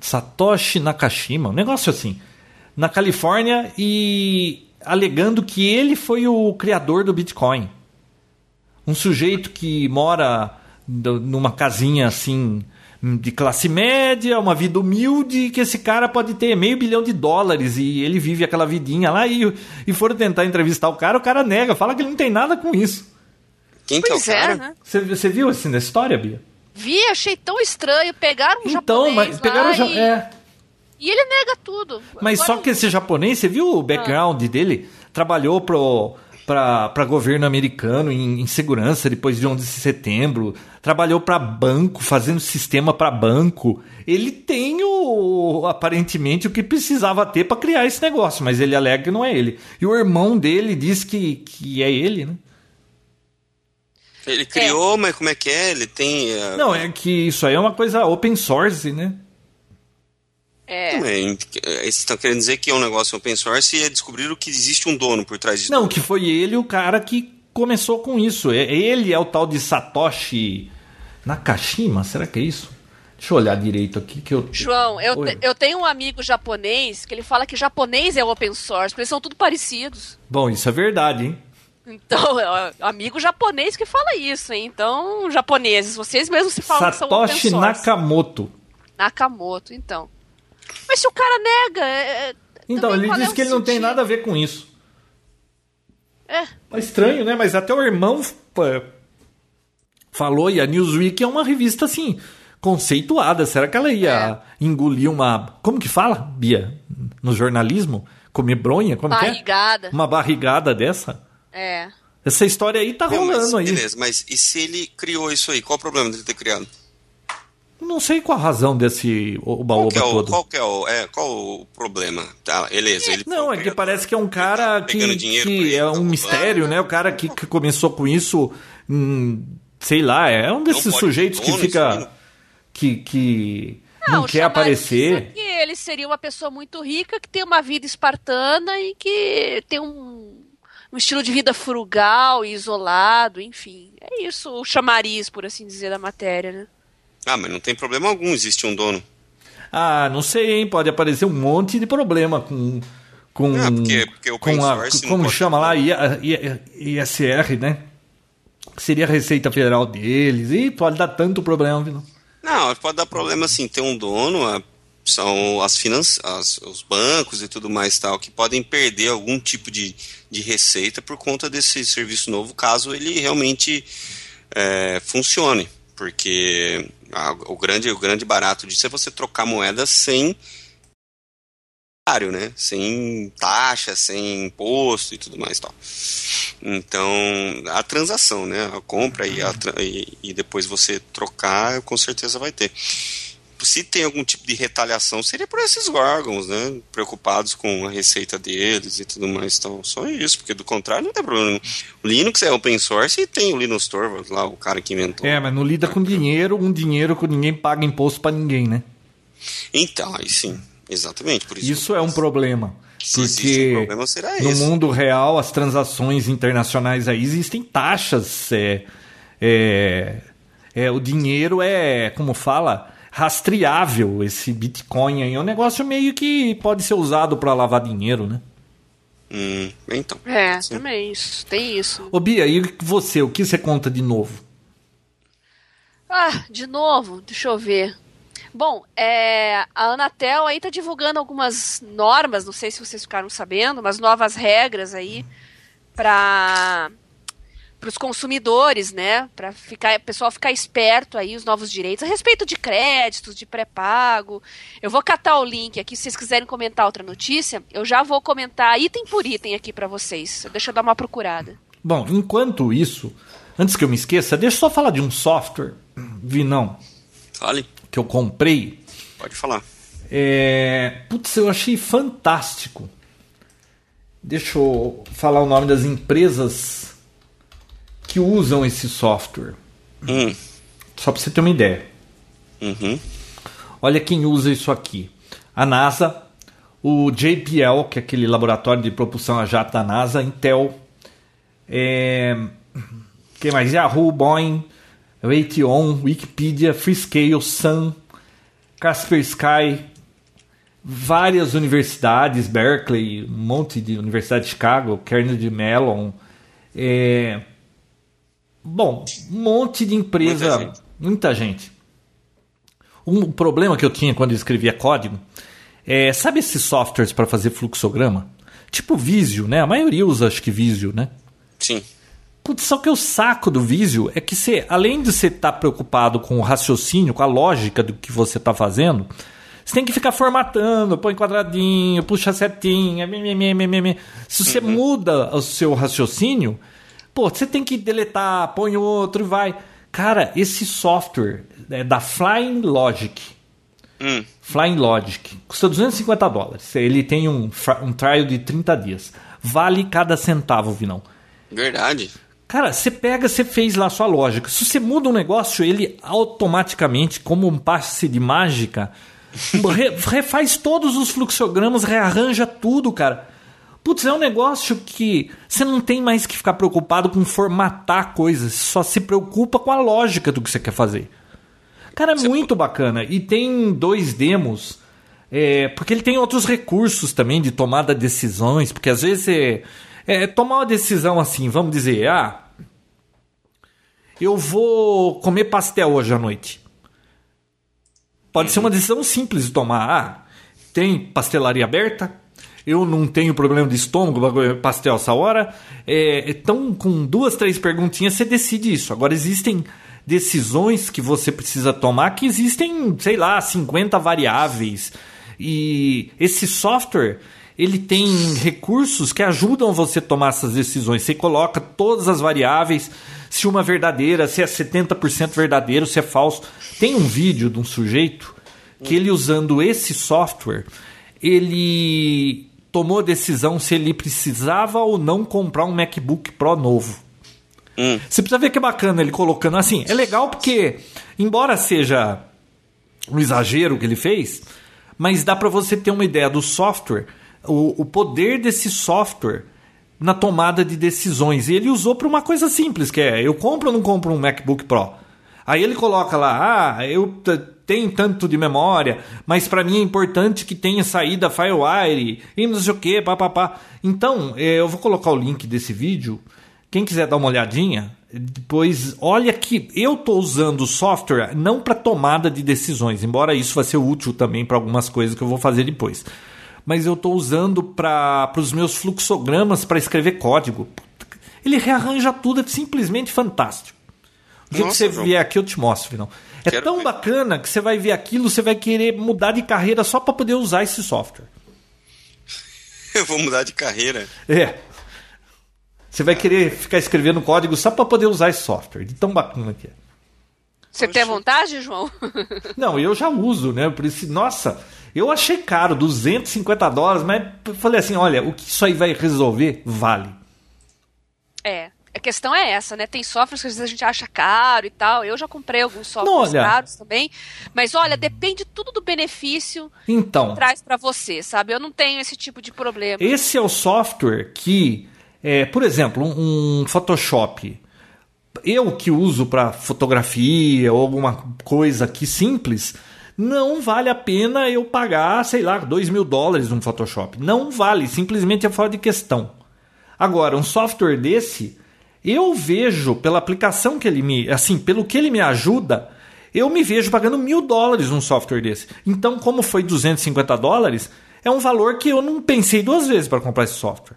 Speaker 2: Satoshi Nakashima, um negócio assim. na Califórnia e alegando que ele foi o criador do Bitcoin. Um sujeito que mora numa casinha assim de classe média, uma vida humilde, que esse cara pode ter meio bilhão de dólares e ele vive aquela vidinha lá e, e foram tentar entrevistar o cara, o cara nega, fala que ele não tem nada com isso.
Speaker 3: Quem
Speaker 1: pois
Speaker 3: que é o cara?
Speaker 1: É, né?
Speaker 2: Você, você viu assim da história, Bia?
Speaker 1: Vi, achei tão estranho. Pegaram um
Speaker 2: então,
Speaker 1: japonês
Speaker 2: mas pegaram
Speaker 1: lá e...
Speaker 2: é.
Speaker 1: e ele nega tudo.
Speaker 2: Mas
Speaker 1: Agora-
Speaker 2: só que esse japonês, você viu o background dele? Trabalhou pro para governo americano em, em segurança depois de 11 de setembro, trabalhou para banco, fazendo sistema para banco. Ele tem o aparentemente o que precisava ter para criar esse negócio, mas ele alega que não é ele. E o irmão dele diz que, que é ele, né?
Speaker 3: Ele criou, mas como é que é? Ele tem. eh,
Speaker 2: Não, é que isso aí é uma coisa open source, né?
Speaker 1: É.
Speaker 3: também, Vocês estão querendo dizer que é um negócio open source e descobriram que existe um dono por trás disso.
Speaker 2: Não, que foi ele o cara que começou com isso. É- Ele é o tal de Satoshi Nakashima, será que é isso? Deixa eu olhar direito aqui que eu.
Speaker 1: João, eu, te- eu tenho um amigo japonês que ele fala que japonês é open source, porque eles são tudo parecidos.
Speaker 2: Bom, isso é verdade, hein?
Speaker 1: Então, é o amigo japonês que fala isso, hein? Então, japoneses, vocês mesmos se falam que são open
Speaker 2: Satoshi
Speaker 1: source.
Speaker 2: Nakamoto.
Speaker 1: Nakamoto, então. Mas se o cara nega. é- é-
Speaker 2: Então,
Speaker 1: também
Speaker 2: ele
Speaker 1: é
Speaker 2: disse
Speaker 1: o
Speaker 2: que ele não tem nada a ver com isso.
Speaker 1: É.
Speaker 2: É estranho, né? Mas até o irmão falou, e a Newsweek é uma revista assim, conceituada. Será que ela ia engolir uma. Como que fala, Bia? No jornalismo? Comer bronha? Como que é?
Speaker 1: Barrigada.
Speaker 2: Uma barrigada dessa?
Speaker 1: É.
Speaker 2: Essa história aí tá
Speaker 3: Não, mas,
Speaker 2: rolando aí.
Speaker 3: beleza, mas e se ele criou isso aí? Qual o problema dele ter criado?
Speaker 2: Não sei qual a razão desse
Speaker 3: Qual
Speaker 2: oba-oba
Speaker 3: que é o,
Speaker 2: todo.
Speaker 3: qual que é o, é, qual o problema? Tá, beleza, ele
Speaker 2: Não, é que parece que é um cara
Speaker 3: Tá
Speaker 2: que, que é
Speaker 3: tá
Speaker 2: um
Speaker 3: roubando.
Speaker 2: mistério, né? O cara que, que começou com isso, hum, sei lá, é um desses sujeitos que fica.
Speaker 3: não-
Speaker 2: que, que não,
Speaker 1: o
Speaker 2: quer aparecer.
Speaker 1: que ele seria uma pessoa muito rica, que tem uma vida espartana e que tem um, um estilo de vida frugal e isolado, enfim. É isso, o chamariz, por assim dizer, da matéria, né?
Speaker 3: Ah, mas não tem problema algum, existe um dono.
Speaker 2: Ah, não sei, hein? Pode aparecer um monte de problema com. com
Speaker 3: Ah, porque- porque o
Speaker 2: com a, Como
Speaker 3: pode-
Speaker 2: chama lá? ISR, né? Que seria a Receita Federal deles. E pode dar tanto problema, viu?
Speaker 3: Não, pode dar problema assim, ter um dono, são as finanças, os bancos e tudo mais tal, que podem perder algum tipo de, de receita por conta desse serviço novo, caso ele realmente é, funcione. Porque a- o, grande, o grande barato disso é você trocar moeda sem né? Sem taxa, sem imposto e tudo mais tal. Então, a transação, né? A compra e, a e, e depois você trocar, com certeza vai ter. Se tem algum tipo de retaliação, seria por esses órgãos, né? Preocupados com a receita deles e tudo mais tal. Só isso, porque do contrário não tem problema. nenhum. O Linux é open source e tem o Linus Torvalds lá, o cara que inventou.
Speaker 2: É, mas não lida com dinheiro, um dinheiro que ninguém paga imposto pra ninguém, né?
Speaker 3: Então, aí sim, exatamente. Por isso,
Speaker 2: Isso é um problema. Porque
Speaker 3: um problema,
Speaker 2: no
Speaker 3: esse.
Speaker 2: mundo real, as transações internacionais aí existem taxas. É, é, é, o dinheiro é, como fala, rastreável. Esse Bitcoin aí é um negócio meio que pode ser usado para lavar dinheiro, né?
Speaker 3: Hum, então.
Speaker 1: É,
Speaker 3: Sim.
Speaker 1: também isso, tem isso.
Speaker 2: Ô Bia, e você, o que você conta de novo?
Speaker 1: Ah, de novo, deixa eu ver. Bom, é, a Anatel aí tá divulgando algumas normas, não sei se vocês ficaram sabendo, mas novas regras aí para os consumidores, né? Para ficar, o pessoal ficar esperto aí os novos direitos a respeito de créditos, de pré-pago. Eu vou catar o link aqui, se vocês quiserem comentar outra notícia, eu já vou comentar item por item aqui para vocês. Deixa eu dar uma procurada.
Speaker 2: Bom, enquanto isso, antes que eu me esqueça, deixa eu só falar de um software, (clears throat) Vinão,
Speaker 3: Fale,
Speaker 2: que eu comprei.
Speaker 3: pode falar.
Speaker 2: É... Putz, eu achei fantástico. Deixa eu falar o nome das empresas que usam esse software.
Speaker 3: Hum,
Speaker 2: Só para você ter uma ideia.
Speaker 3: uhum.
Speaker 2: Olha quem usa isso aqui: a NASA, o JPL, que é aquele laboratório de propulsão a jato da NASA, Intel, é... quem mais? Yahoo, Boeing, Raytheon, Wikipedia, Freescale, Sun, Kaspersky, várias universidades, Berkeley, um monte de Universidade de Chicago, Carnegie Mellon, é, bom, um monte de empresa, muita gente. Muita gente. Um problema que eu tinha quando eu escrevia código é, sabe esses softwares para fazer fluxograma? Tipo Visio, né? A maioria usa acho que Visio, né?
Speaker 3: Sim.
Speaker 2: Putz, só que o saco do Visio é que você, além de você estar tá preocupado com o raciocínio, com a lógica do que você está fazendo, você tem que ficar formatando, põe quadradinho, puxa setinha, mimimi. Se você uhum. muda o seu raciocínio, pô, você tem que deletar, põe outro e vai. Cara, esse software é da Flying Logic. Hum. Flying Logic. Custa 250 dólares. Ele tem um, um trial de 30 dias. Vale cada centavo, Vinão.
Speaker 3: Verdade.
Speaker 2: Cara, você pega, você fez lá a sua lógica. Se você muda um negócio, ele automaticamente, como um passe de mágica, (laughs) refaz todos os fluxogramas, rearranja tudo, cara. Putz, é um negócio que você não tem mais que ficar preocupado com formatar coisas, só se preocupa com a lógica do que você quer fazer. Cara, é muito bacana. E tem dois demos, é, porque ele tem outros recursos também de tomada de decisões, porque às vezes é, é tomar uma decisão assim, vamos dizer, ah, eu vou comer pastel hoje à noite. Pode ser uma decisão simples de tomar. Ah, tem pastelaria aberta, eu não tenho problema de estômago, pastel essa hora. É, então, com duas, três perguntinhas, você decide isso. Agora, existem decisões que você precisa tomar que existem, sei lá, 50 variáveis. E esse software, ele tem recursos que ajudam você a tomar essas decisões. Você coloca todas as variáveis, se uma é verdadeira, se é 70% verdadeiro, se é falso. Tem um vídeo de um sujeito que ele usando esse software, ele tomou a decisão se ele precisava ou não comprar um MacBook Pro novo. Hum. Você precisa ver que é bacana ele colocando assim. É legal porque, embora seja um exagero que ele fez, mas dá para você ter uma ideia do software, o, o poder desse software na tomada de decisões. E ele usou para uma coisa simples, que é eu compro ou não compro um MacBook Pro? Aí ele coloca lá, ah, eu tenho tanto de memória, mas para mim é importante que tenha saída FireWire e não sei o que, papapá. Então, eh, eu vou colocar o link desse vídeo. Quem quiser dar uma olhadinha, depois olha que eu estou usando o software não para tomada de decisões, embora isso vai ser útil também para algumas coisas que eu vou fazer depois mas eu estou usando para os meus fluxogramas para escrever código. Ele rearranja tudo, é simplesmente fantástico. O dia Nossa, que você João. vier aqui, eu te mostro, final. É Quero tão ver. bacana que você vai ver aquilo, você vai querer mudar de carreira só para poder usar esse software. (laughs)
Speaker 3: Eu vou mudar de carreira.
Speaker 2: É. Você vai querer ficar escrevendo código só para poder usar esse software. De tão bacana que é.
Speaker 1: Você tem vontade, João? (laughs)
Speaker 2: Não, eu já uso, né? Por isso, nossa, eu achei caro, 250 dólares, mas falei assim, olha, o que isso aí vai resolver, vale.
Speaker 1: É. A questão é essa, né? Tem softwares que às vezes a gente acha caro e tal. Eu já comprei alguns softwares olha, caros também. Mas olha, depende tudo do benefício
Speaker 2: então,
Speaker 1: que traz para você, sabe? Eu não tenho esse tipo de problema.
Speaker 2: Esse é o software que, é, por exemplo, um, um Photoshop. Eu que uso para fotografia ou alguma coisa aqui simples, não vale a pena eu pagar, sei lá, 2 mil dólares num Photoshop. Não vale, simplesmente é fora de questão. Agora, um software desse, eu vejo pela aplicação que ele me. Assim, pelo que ele me ajuda, eu me vejo pagando mil dólares num software desse. Então, como foi 250 dólares, é um valor que eu não pensei duas vezes para comprar esse software.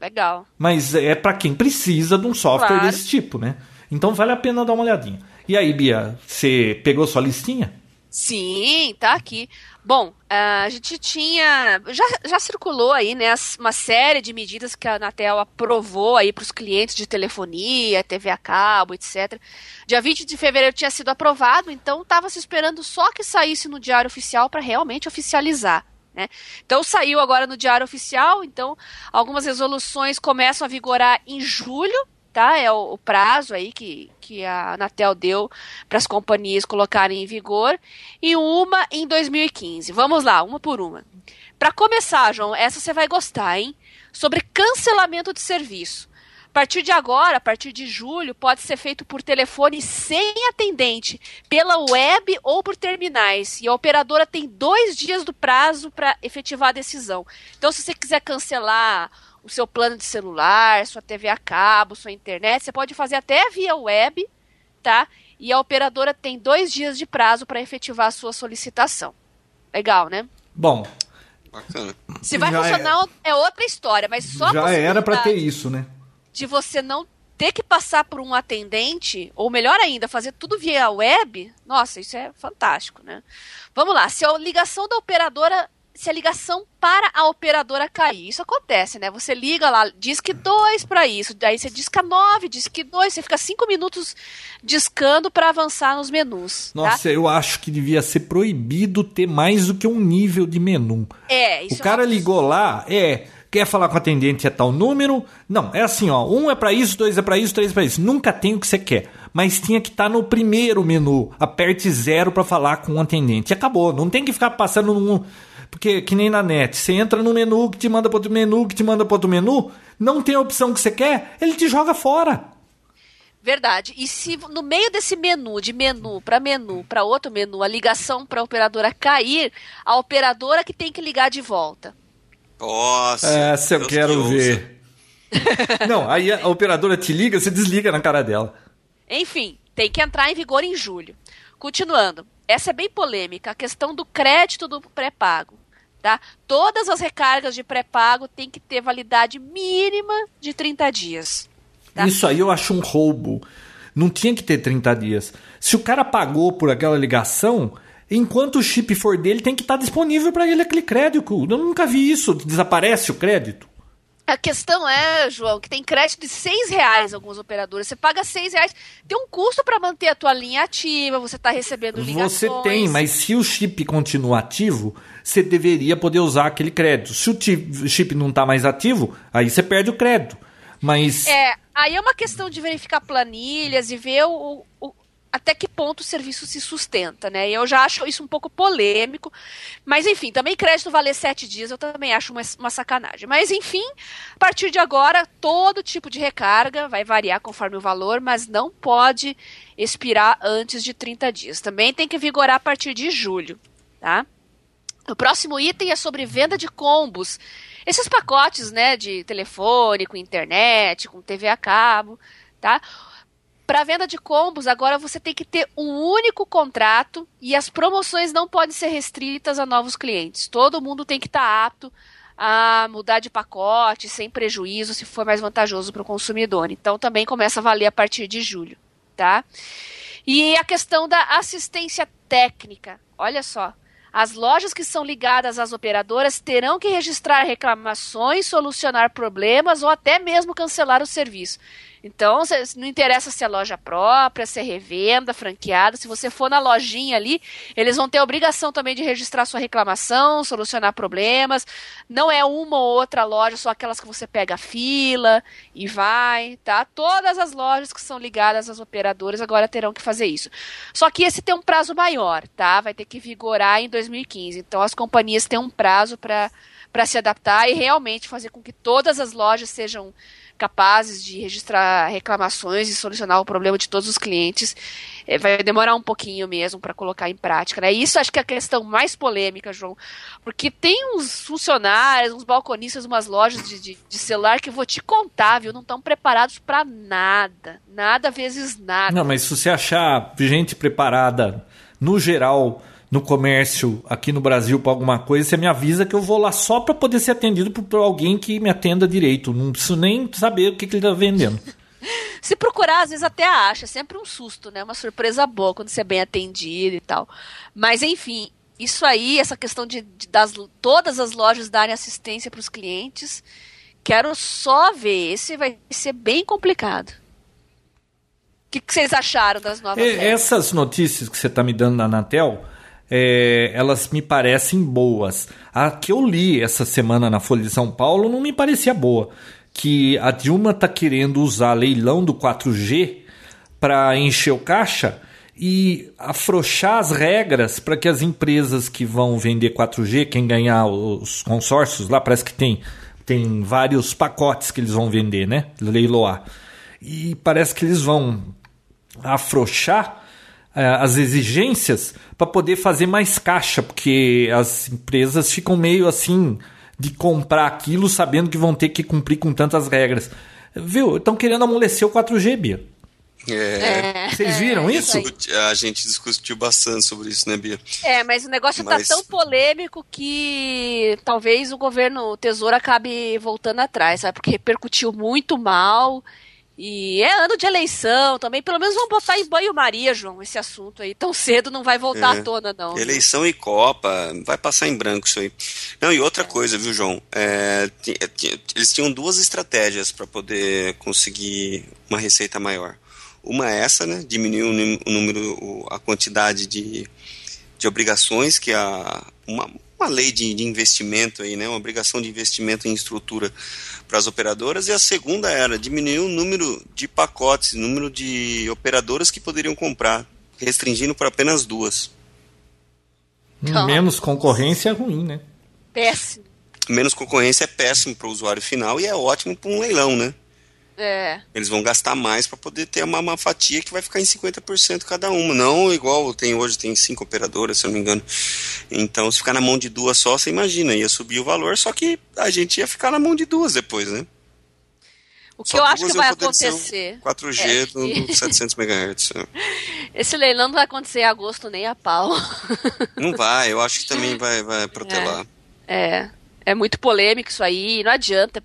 Speaker 1: Legal.
Speaker 2: Mas é para quem precisa de um software claro. desse tipo, né? Então vale a pena dar uma olhadinha. E aí, Bia, você pegou sua listinha?
Speaker 1: Sim, tá aqui. Bom, a gente tinha. Já, já circulou aí, né, uma série de medidas que a Anatel aprovou aí para os clientes de telefonia, TV a cabo, etc. Dia 20 de fevereiro tinha sido aprovado, então estava se esperando só que saísse no Diário Oficial para realmente oficializar. Né? Então saiu agora no Diário Oficial, então algumas resoluções começam a vigorar em julho tá? É o, o, prazo aí que, que a Anatel deu para as companhias colocarem em vigor e uma em 2015. Vamos lá, uma por uma. Para começar, João, essa você vai gostar, hein? Sobre cancelamento de serviço. A partir de agora, a partir de julho, pode ser feito por telefone sem atendente, pela web ou por terminais. E a operadora tem dois dias do prazo para efetivar a decisão. Então, se você quiser cancelar o seu plano de celular, sua TV a cabo, sua internet, você pode fazer até via web, tá? E a operadora tem dois dias de prazo para efetivar a sua solicitação. Legal, né?
Speaker 2: Bom.
Speaker 3: Bacana.
Speaker 1: Se vai funcionar é... é... outra história, mas só
Speaker 2: Já era para ter isso, né?
Speaker 1: De você não ter que passar por um atendente, ou melhor ainda, fazer tudo via web, nossa, isso é fantástico, né? Vamos lá, se a ligação da operadora se a ligação para a operadora cair. Isso acontece, né? Você liga lá, diz que 2 para isso, daí você disca 9, diz que 2, você fica 5 minutos discando para avançar nos menus.
Speaker 2: Tá? Nossa, tá? eu acho que devia ser proibido ter mais do que um nível de menu.
Speaker 1: É, isso
Speaker 2: O cara
Speaker 1: é uma...
Speaker 2: ligou lá, é, quer falar com o atendente é tal número? Não, é assim, ó, um é para isso, dois é para isso, três é para isso. Nunca tem o que você quer. Mas tinha que estar tá no primeiro menu. Aperte zero para falar com o atendente. E acabou. Não tem que ficar passando num porque, que nem na net, você entra no menu que te manda para outro menu, que te manda para outro menu, não tem a opção que você quer, ele te joga fora.
Speaker 1: Verdade. E se no meio desse menu, de menu para menu, para outro menu, a ligação para a operadora cair, a operadora que tem que ligar de volta.
Speaker 3: Nossa.
Speaker 2: Essa eu quero ver. (laughs) Não, aí a operadora te liga, você desliga na cara dela.
Speaker 1: Enfim, tem que entrar em vigor em julho. Continuando, essa é bem polêmica, a questão do crédito do pré-pago. Tá? Todas as recargas de pré-pago têm que ter validade mínima de 30 dias.
Speaker 2: Tá? Isso aí eu acho um roubo. Não tinha que ter 30 dias. Se o cara pagou por aquela ligação, enquanto o chip for dele, tem que estar disponível para ele aquele crédito. Eu nunca vi isso. Desaparece o crédito.
Speaker 1: A questão é, João, que tem crédito de seis reais alguns operadores. Você paga seis reais, tem um custo para manter a tua linha ativa, você está recebendo ligações.
Speaker 2: Você tem, mas se o chip continua ativo, você deveria poder usar aquele crédito. Se o chip não está mais ativo, aí você perde o crédito. Mas.
Speaker 1: É, aí é uma questão de verificar planilhas e ver o, o, até que ponto o serviço se sustenta, né? E eu já acho isso um pouco polêmico. Mas, enfim, também crédito valer sete dias, eu também acho uma, uma sacanagem. Mas, enfim, a partir de agora, todo tipo de recarga vai variar conforme o valor, mas não pode expirar antes de 30 dias. Também tem que vigorar a partir de julho, tá? O próximo item é sobre venda de combos. Esses pacotes, né, de telefone, com internet, com TV a cabo, tá? Para venda de combos, agora você tem que ter um único contrato e as promoções não podem ser restritas a novos clientes. Todo mundo tem que estar tá apto a mudar de pacote sem prejuízo, se for mais vantajoso para o consumidor. Então também começa a valer a partir de julho, tá? E a questão da assistência técnica. Olha só, as lojas que são ligadas às operadoras terão que registrar reclamações, solucionar problemas ou até mesmo cancelar o serviço. Então, não interessa se é loja própria, se é revenda, franqueada, se você for na lojinha ali, eles vão ter a obrigação também de registrar sua reclamação, solucionar problemas. Não é uma ou outra loja, só aquelas que você pega a fila e vai, tá? Todas as lojas que são ligadas às operadoras agora terão que fazer isso. Só que esse tem um prazo maior, tá? Vai ter que vigorar em 2015. Então, as companhias têm um prazo para para se adaptar e realmente fazer com que todas as lojas sejam capazes de registrar reclamações e solucionar o problema de todos os clientes. É, vai demorar um pouquinho mesmo para colocar em prática. Né? Isso acho que é a questão mais polêmica, João, porque tem uns funcionários, uns balconistas, umas lojas de, de, de celular que vou te contar, viu? Não estão preparados para nada. Nada vezes nada.
Speaker 2: Não, mas se você achar gente preparada, no geral, no comércio aqui no Brasil para alguma coisa, você me avisa que eu vou lá só para poder ser atendido por, por, alguém que me atenda direito. Não preciso nem saber o que, que ele está vendendo. (laughs)
Speaker 1: Se procurar, às vezes até acha. É sempre um susto, né? Uma surpresa boa quando você é bem atendido e tal. Mas, enfim, isso aí, essa questão de, de das, todas as lojas darem assistência para os clientes, quero só ver. Esse vai ser bem complicado. O que, que vocês acharam das novas
Speaker 2: e, Essas notícias que você está me dando na Anatel é, elas me parecem boas. A que eu li essa semana na Folha de São Paulo não me parecia boa. Que a Dilma está querendo usar leilão do 4G para encher o caixa e afrouxar as regras para que as empresas que vão vender 4G, quem ganhar os consórcios lá, parece que tem tem vários pacotes que eles vão vender, né? Leiloar. E parece que eles vão afrouxar as exigências para poder fazer mais caixa, porque as empresas ficam meio assim de comprar aquilo sabendo que vão ter que cumprir com tantas regras. Viu? Estão querendo amolecer o 4G, Bia.
Speaker 3: É.
Speaker 2: Vocês viram
Speaker 1: É,
Speaker 2: isso?
Speaker 1: isso
Speaker 3: A gente discutiu bastante sobre isso, né, Bia?
Speaker 1: É, mas o negócio
Speaker 3: Mas-
Speaker 1: tá tão polêmico que talvez o governo, o Tesouro acabe voltando atrás, sabe? Porque repercutiu muito mal. E é ano de eleição também. Pelo menos vamos botar em banho-maria, João, esse assunto aí. Tão cedo não vai voltar
Speaker 3: É.
Speaker 1: à tona, não.
Speaker 3: Eleição e Copa, vai passar em branco isso aí. Não, e outra coisa, viu, João? É, ti- eles tinham duas estratégias para poder conseguir uma receita maior. Uma é essa, né? Diminuir o nú- o número, a quantidade de, de obrigações que a uma, uma lei de, de investimento aí, né? Uma obrigação de investimento em estrutura para as operadoras. E a segunda era diminuir o número de pacotes, o número de operadoras que poderiam comprar, restringindo para apenas duas.
Speaker 1: Então.
Speaker 2: Menos concorrência é ruim, né?
Speaker 1: Péssimo.
Speaker 3: menos concorrência é péssimo para o usuário final e é ótimo para um leilão, né?
Speaker 1: É.
Speaker 3: Eles vão gastar mais para poder ter uma, uma fatia que vai ficar em 50% cada uma. Não igual tem hoje, tem cinco operadoras, se eu não me engano. Então, se ficar na mão de duas só, você imagina, ia subir o valor, só que a gente ia ficar na mão de duas depois, né?
Speaker 1: O que
Speaker 3: Só
Speaker 1: eu acho que vai acontecer.
Speaker 3: 4G
Speaker 1: é
Speaker 3: do,
Speaker 1: que-
Speaker 3: do 700 MHz. (laughs)
Speaker 1: Esse leilão não vai acontecer em agosto nem a pau. (laughs)
Speaker 3: Não vai, eu acho que também vai, vai protelar.
Speaker 1: É. É muito polêmico isso aí. Não adianta.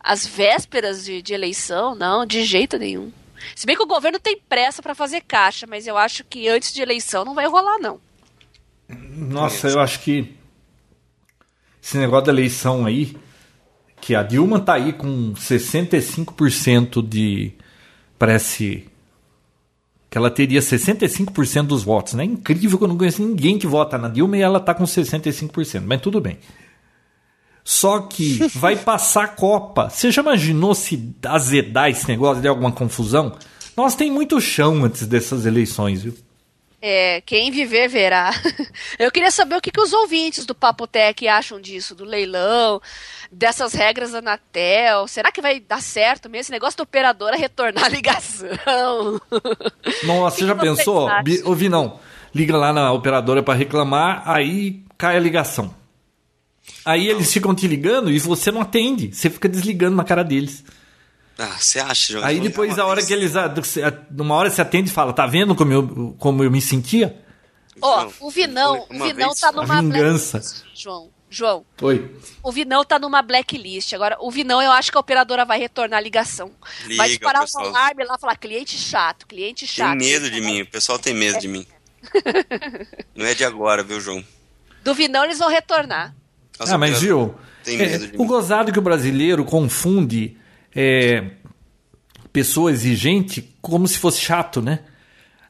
Speaker 1: As vésperas de, de eleição, não, de jeito nenhum. Se bem que o governo tem pressa para fazer caixa, mas eu acho que antes de eleição não vai rolar, não.
Speaker 2: Nossa, eu acho que esse negócio da eleição aí, que a Dilma tá aí com 65% de. Parece. Que ela teria 65% dos votos, né? Incrível que eu não conheço ninguém que vota na Dilma e ela tá com 65%, mas tudo bem. Só que vai (laughs) passar a Copa. Você já imaginou se azedar esse negócio de alguma confusão? Nós tem muito chão antes dessas eleições, viu?
Speaker 1: É, quem viver verá. (laughs) Eu queria saber o que, que os ouvintes do Papotec acham disso, do leilão, dessas regras da Anatel. Será que vai dar certo mesmo esse negócio da operadora retornar a ligação? (laughs)
Speaker 2: Nossa,
Speaker 1: Que
Speaker 2: você já pensou? Ouvi não. Liga lá na operadora para reclamar, aí cai a ligação. Aí eles ficam te ligando e você não atende. Você fica desligando na cara deles.
Speaker 3: Ah, você acha, João?
Speaker 2: Aí depois, a hora que eles. a- Numa hora você atende e fala: Tá vendo como eu, como eu me sentia?
Speaker 1: Ó,
Speaker 3: Não,
Speaker 1: o Vinão,
Speaker 3: uma
Speaker 1: o Vinão
Speaker 3: vez
Speaker 1: tá numa
Speaker 2: vingança.
Speaker 1: blacklist, João. João,
Speaker 2: Oi.
Speaker 1: o Vinão tá numa blacklist. Agora, o Vinão, eu acho que a operadora vai retornar a ligação. vai
Speaker 3: Liga,
Speaker 1: disparar um
Speaker 3: pessoal.
Speaker 1: alarme lá e falar cliente chato, cliente
Speaker 3: Tem
Speaker 1: chato.
Speaker 3: medo de mim, o pessoal tem medo de mim. (laughs) Não é de agora, viu, João?
Speaker 1: Do Vinão eles vão retornar.
Speaker 3: As
Speaker 2: Ah, mas viu? é, o gozado que o brasileiro confunde é, pessoa exigente como se fosse chato, né?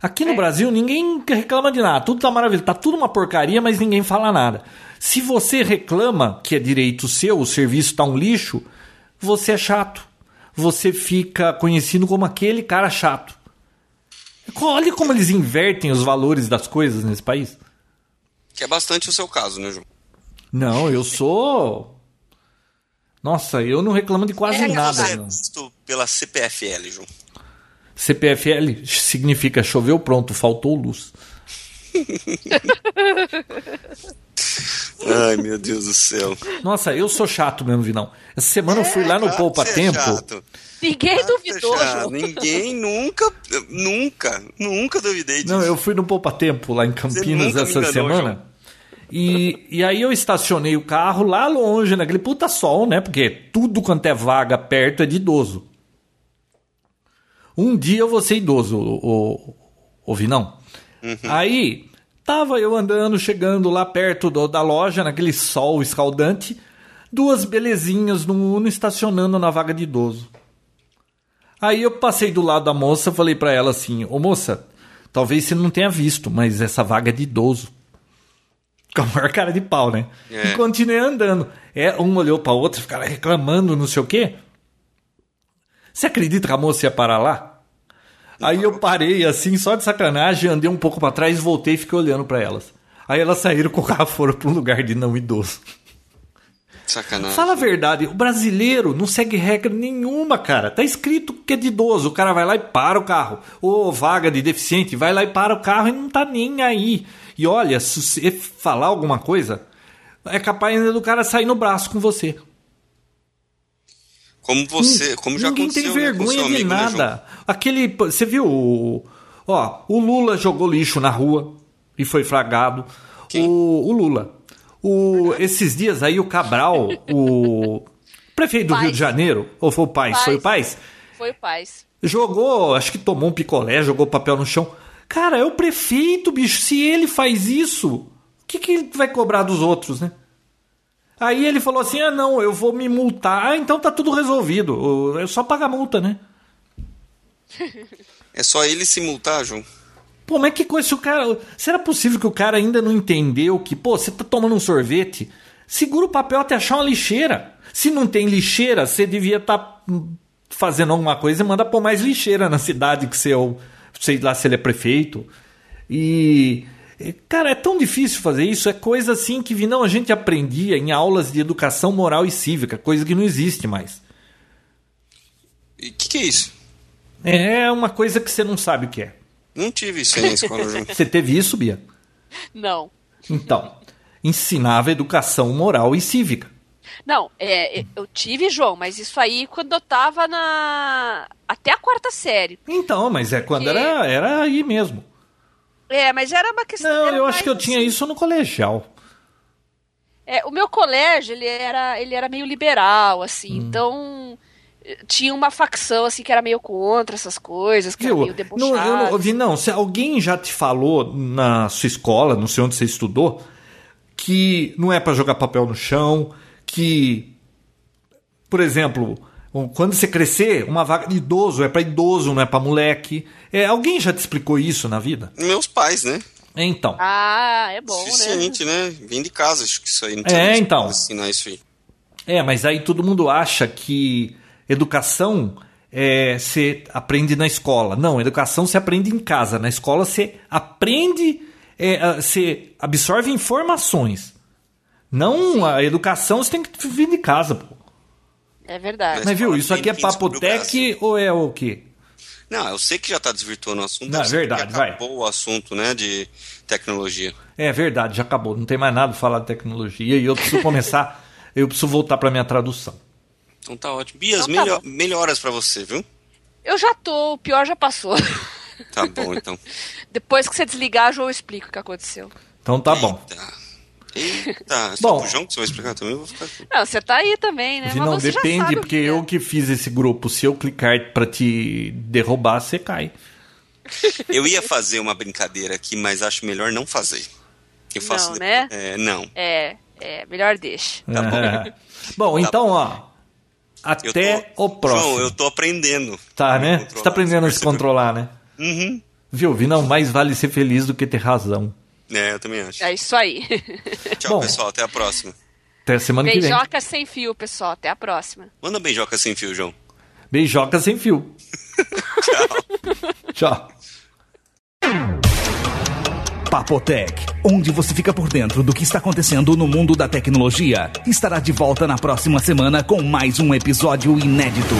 Speaker 2: Aqui no Brasil ninguém reclama de nada, tudo tá maravilhoso, tá tudo uma porcaria, mas ninguém fala nada. Se você reclama que é direito seu, o serviço tá um lixo, você é chato. Você fica conhecido como aquele cara chato. Olha como eles invertem os valores das coisas nesse país.
Speaker 3: Que é bastante o seu caso, né, João?
Speaker 2: Não, eu sou. Nossa, eu não reclamo de quase
Speaker 1: É,
Speaker 2: nada.
Speaker 3: Você é visto pela CPFL, João.
Speaker 2: CPFL significa choveu pronto, faltou luz. (laughs)
Speaker 3: Ai, meu Deus do céu.
Speaker 2: Nossa, eu sou chato mesmo, Vinão. Essa semana eu fui lá no
Speaker 3: Claro
Speaker 2: Poupa
Speaker 3: é
Speaker 2: Tempo.
Speaker 3: chato.
Speaker 1: Ninguém duvidou,
Speaker 3: você é.
Speaker 1: João.
Speaker 3: Ninguém nunca, nunca, nunca duvidei disso.
Speaker 2: Não, eu fui no Poupa Tempo lá em Campinas essa
Speaker 3: enganou,
Speaker 2: semana. E, e aí eu estacionei o carro lá longe, naquele puta sol, né? Porque tudo quanto é vaga perto é de idoso. Um dia eu vou ser idoso, o, o, o Vinão. Aí tava eu andando, chegando lá perto do- da loja, naquele sol escaldante, duas belezinhas no Uno estacionando na vaga de idoso. Aí eu passei do lado da moça, falei pra ela assim: Ô moça, talvez você não tenha visto, mas essa vaga é de idoso. Com a maior cara de pau, né?
Speaker 3: É.
Speaker 2: E continuei andando. É, um olhou pra outra, ficaram reclamando, não sei o quê. Você acredita que a moça ia parar lá? Aí eu parei assim, só de sacanagem, andei um pouco pra trás, voltei e fiquei olhando pra elas. Aí elas saíram com o carro foram pra um lugar de não idoso.
Speaker 3: Sacanagem.
Speaker 2: Fala a verdade, o brasileiro não segue regra nenhuma, cara. Tá escrito que é de idoso, o cara vai lá e para o carro. Ou vaga de deficiente, vai lá e para o carro e não tá nem aí. E olha, se você falar alguma coisa, é capaz ainda do cara sair no braço com você.
Speaker 3: Como você, como já
Speaker 2: Ninguém
Speaker 3: aconteceu
Speaker 2: tem
Speaker 3: né,
Speaker 2: vergonha de
Speaker 3: amigo, né, João?
Speaker 2: nada. Aquele, você viu, o- ó, o Lula jogou lixo na rua e foi flagrado.
Speaker 3: Quem?
Speaker 2: O, o Lula. O, esses dias aí o Cabral, (laughs) o prefeito do
Speaker 1: Paes.
Speaker 2: Rio de Janeiro, ou foi o Paz?
Speaker 1: Paes.
Speaker 2: Foi o Paz?
Speaker 1: Foi o Paz.
Speaker 2: Jogou, acho que tomou um picolé, jogou papel no chão. Cara, é o prefeito, bicho. Se ele faz isso, o que, que ele vai cobrar dos outros, né? Aí ele falou assim: ah, não, eu vou me multar. Ah, então tá tudo resolvido. É só pagar multa, né? (laughs)
Speaker 3: É só ele se multar, João.
Speaker 2: Pô, mas que coisa, se o cara. Será possível que o cara ainda não entendeu que, pô, você tá tomando um sorvete? Segura o papel até achar uma lixeira. Se não tem lixeira, você devia estar fazendo alguma coisa e manda pôr mais lixeira na cidade que você é o. Sei lá se ele é prefeito. E. Cara, é tão difícil fazer isso. É coisa assim que não a gente aprendia em aulas de educação moral e cívica, coisa que não existe mais.
Speaker 3: E o que, que é isso?
Speaker 2: É uma coisa que você não sabe o que é.
Speaker 3: Não tive isso aí na escola.
Speaker 2: Você teve isso, Bia?
Speaker 1: Não.
Speaker 2: Então, ensinava educação moral e cívica.
Speaker 1: Não, é, eu tive, João, mas isso aí quando eu tava na. Até a quarta série.
Speaker 2: Então, mas é quando
Speaker 1: Porque-
Speaker 2: era, era aí mesmo.
Speaker 1: É, mas era uma questão.
Speaker 2: Não, eu acho que eu tinha
Speaker 1: assim.
Speaker 2: isso no colegial.
Speaker 1: É, o meu colégio, ele era, ele era meio liberal, assim,
Speaker 2: Hum.
Speaker 1: então eh, tinha uma facção, assim, que era meio contra essas coisas, que
Speaker 2: Viu?
Speaker 1: era meio
Speaker 2: Não, eu não,
Speaker 1: debochada.
Speaker 2: ouvi, não, se alguém já te falou na sua escola, não sei onde você estudou, que não é pra jogar papel no chão, que, por exemplo, quando você crescer, uma vaga de idoso é pra idoso, não é pra moleque. É, alguém já te explicou isso na vida?
Speaker 3: Meus pais, né?
Speaker 2: Então.
Speaker 1: Ah, é bom, né?
Speaker 3: Suficiente, né? Vim de casa, acho que isso aí não
Speaker 2: É, então.
Speaker 3: ensinar isso aí.
Speaker 2: É, mas aí todo mundo acha que educação é, você aprende na escola. Não, educação você aprende em casa. Na escola você aprende, é, você absorve informações. Não, a educação você tem que vir de casa, pô.
Speaker 1: É verdade.
Speaker 2: Mas viu, isso aqui é papotec ou é o quê?
Speaker 3: Não, eu sei que já está desvirtuando o assunto.
Speaker 2: Não, é
Speaker 3: ser
Speaker 2: verdade,
Speaker 3: porque
Speaker 2: vai.
Speaker 3: acabou o assunto, né, de tecnologia.
Speaker 2: É verdade, já acabou. Não tem mais nada pra falar de tecnologia e eu preciso começar, (laughs) eu preciso voltar pra minha tradução.
Speaker 3: Então tá ótimo. Bias,
Speaker 1: Então tá bom.
Speaker 3: melhoras pra você, viu?
Speaker 1: Eu já tô, o pior já passou.
Speaker 3: Tá bom, então. (laughs)
Speaker 1: Depois que você desligar, eu explico o que aconteceu.
Speaker 2: Então tá bom.
Speaker 3: Eita.
Speaker 2: Bom.
Speaker 3: pro João que você vai explicar também? Eu vou ficar aqui.
Speaker 1: Não, você tá aí também, né?
Speaker 2: Vi,
Speaker 1: Mas
Speaker 2: não, depende, porque
Speaker 1: que é.
Speaker 2: eu que fiz esse grupo. Se eu clicar pra te derrubar, você cai.
Speaker 3: Eu ia fazer uma brincadeira aqui, mas acho melhor não fazer. Eu faço
Speaker 1: Não,
Speaker 3: depois.
Speaker 1: né?
Speaker 3: É, não.
Speaker 1: É, é, melhor deixa.
Speaker 3: Tá bom.
Speaker 2: É. (laughs) Bom, então, ó.
Speaker 3: Eu
Speaker 2: Até
Speaker 3: tô-
Speaker 2: o próximo.
Speaker 3: João, eu tô aprendendo.
Speaker 2: Tá, né? Você tá aprendendo a se controlar, né?
Speaker 3: Uhum.
Speaker 2: Viu, Vi? Não, mais vale ser feliz do que ter razão.
Speaker 3: É, eu também acho.
Speaker 1: É isso aí. (laughs)
Speaker 3: Tchau,
Speaker 2: Bom.
Speaker 3: pessoal. Até a próxima.
Speaker 2: Até a semana que vem.
Speaker 1: Beijoca sem fio, pessoal. Até a próxima.
Speaker 3: Manda beijoca sem fio, João.
Speaker 2: Beijoca sem fio. (laughs) Tchau.
Speaker 4: Papotec, onde você fica por dentro do que está acontecendo no mundo da tecnologia, estará de volta na próxima semana com mais um episódio inédito.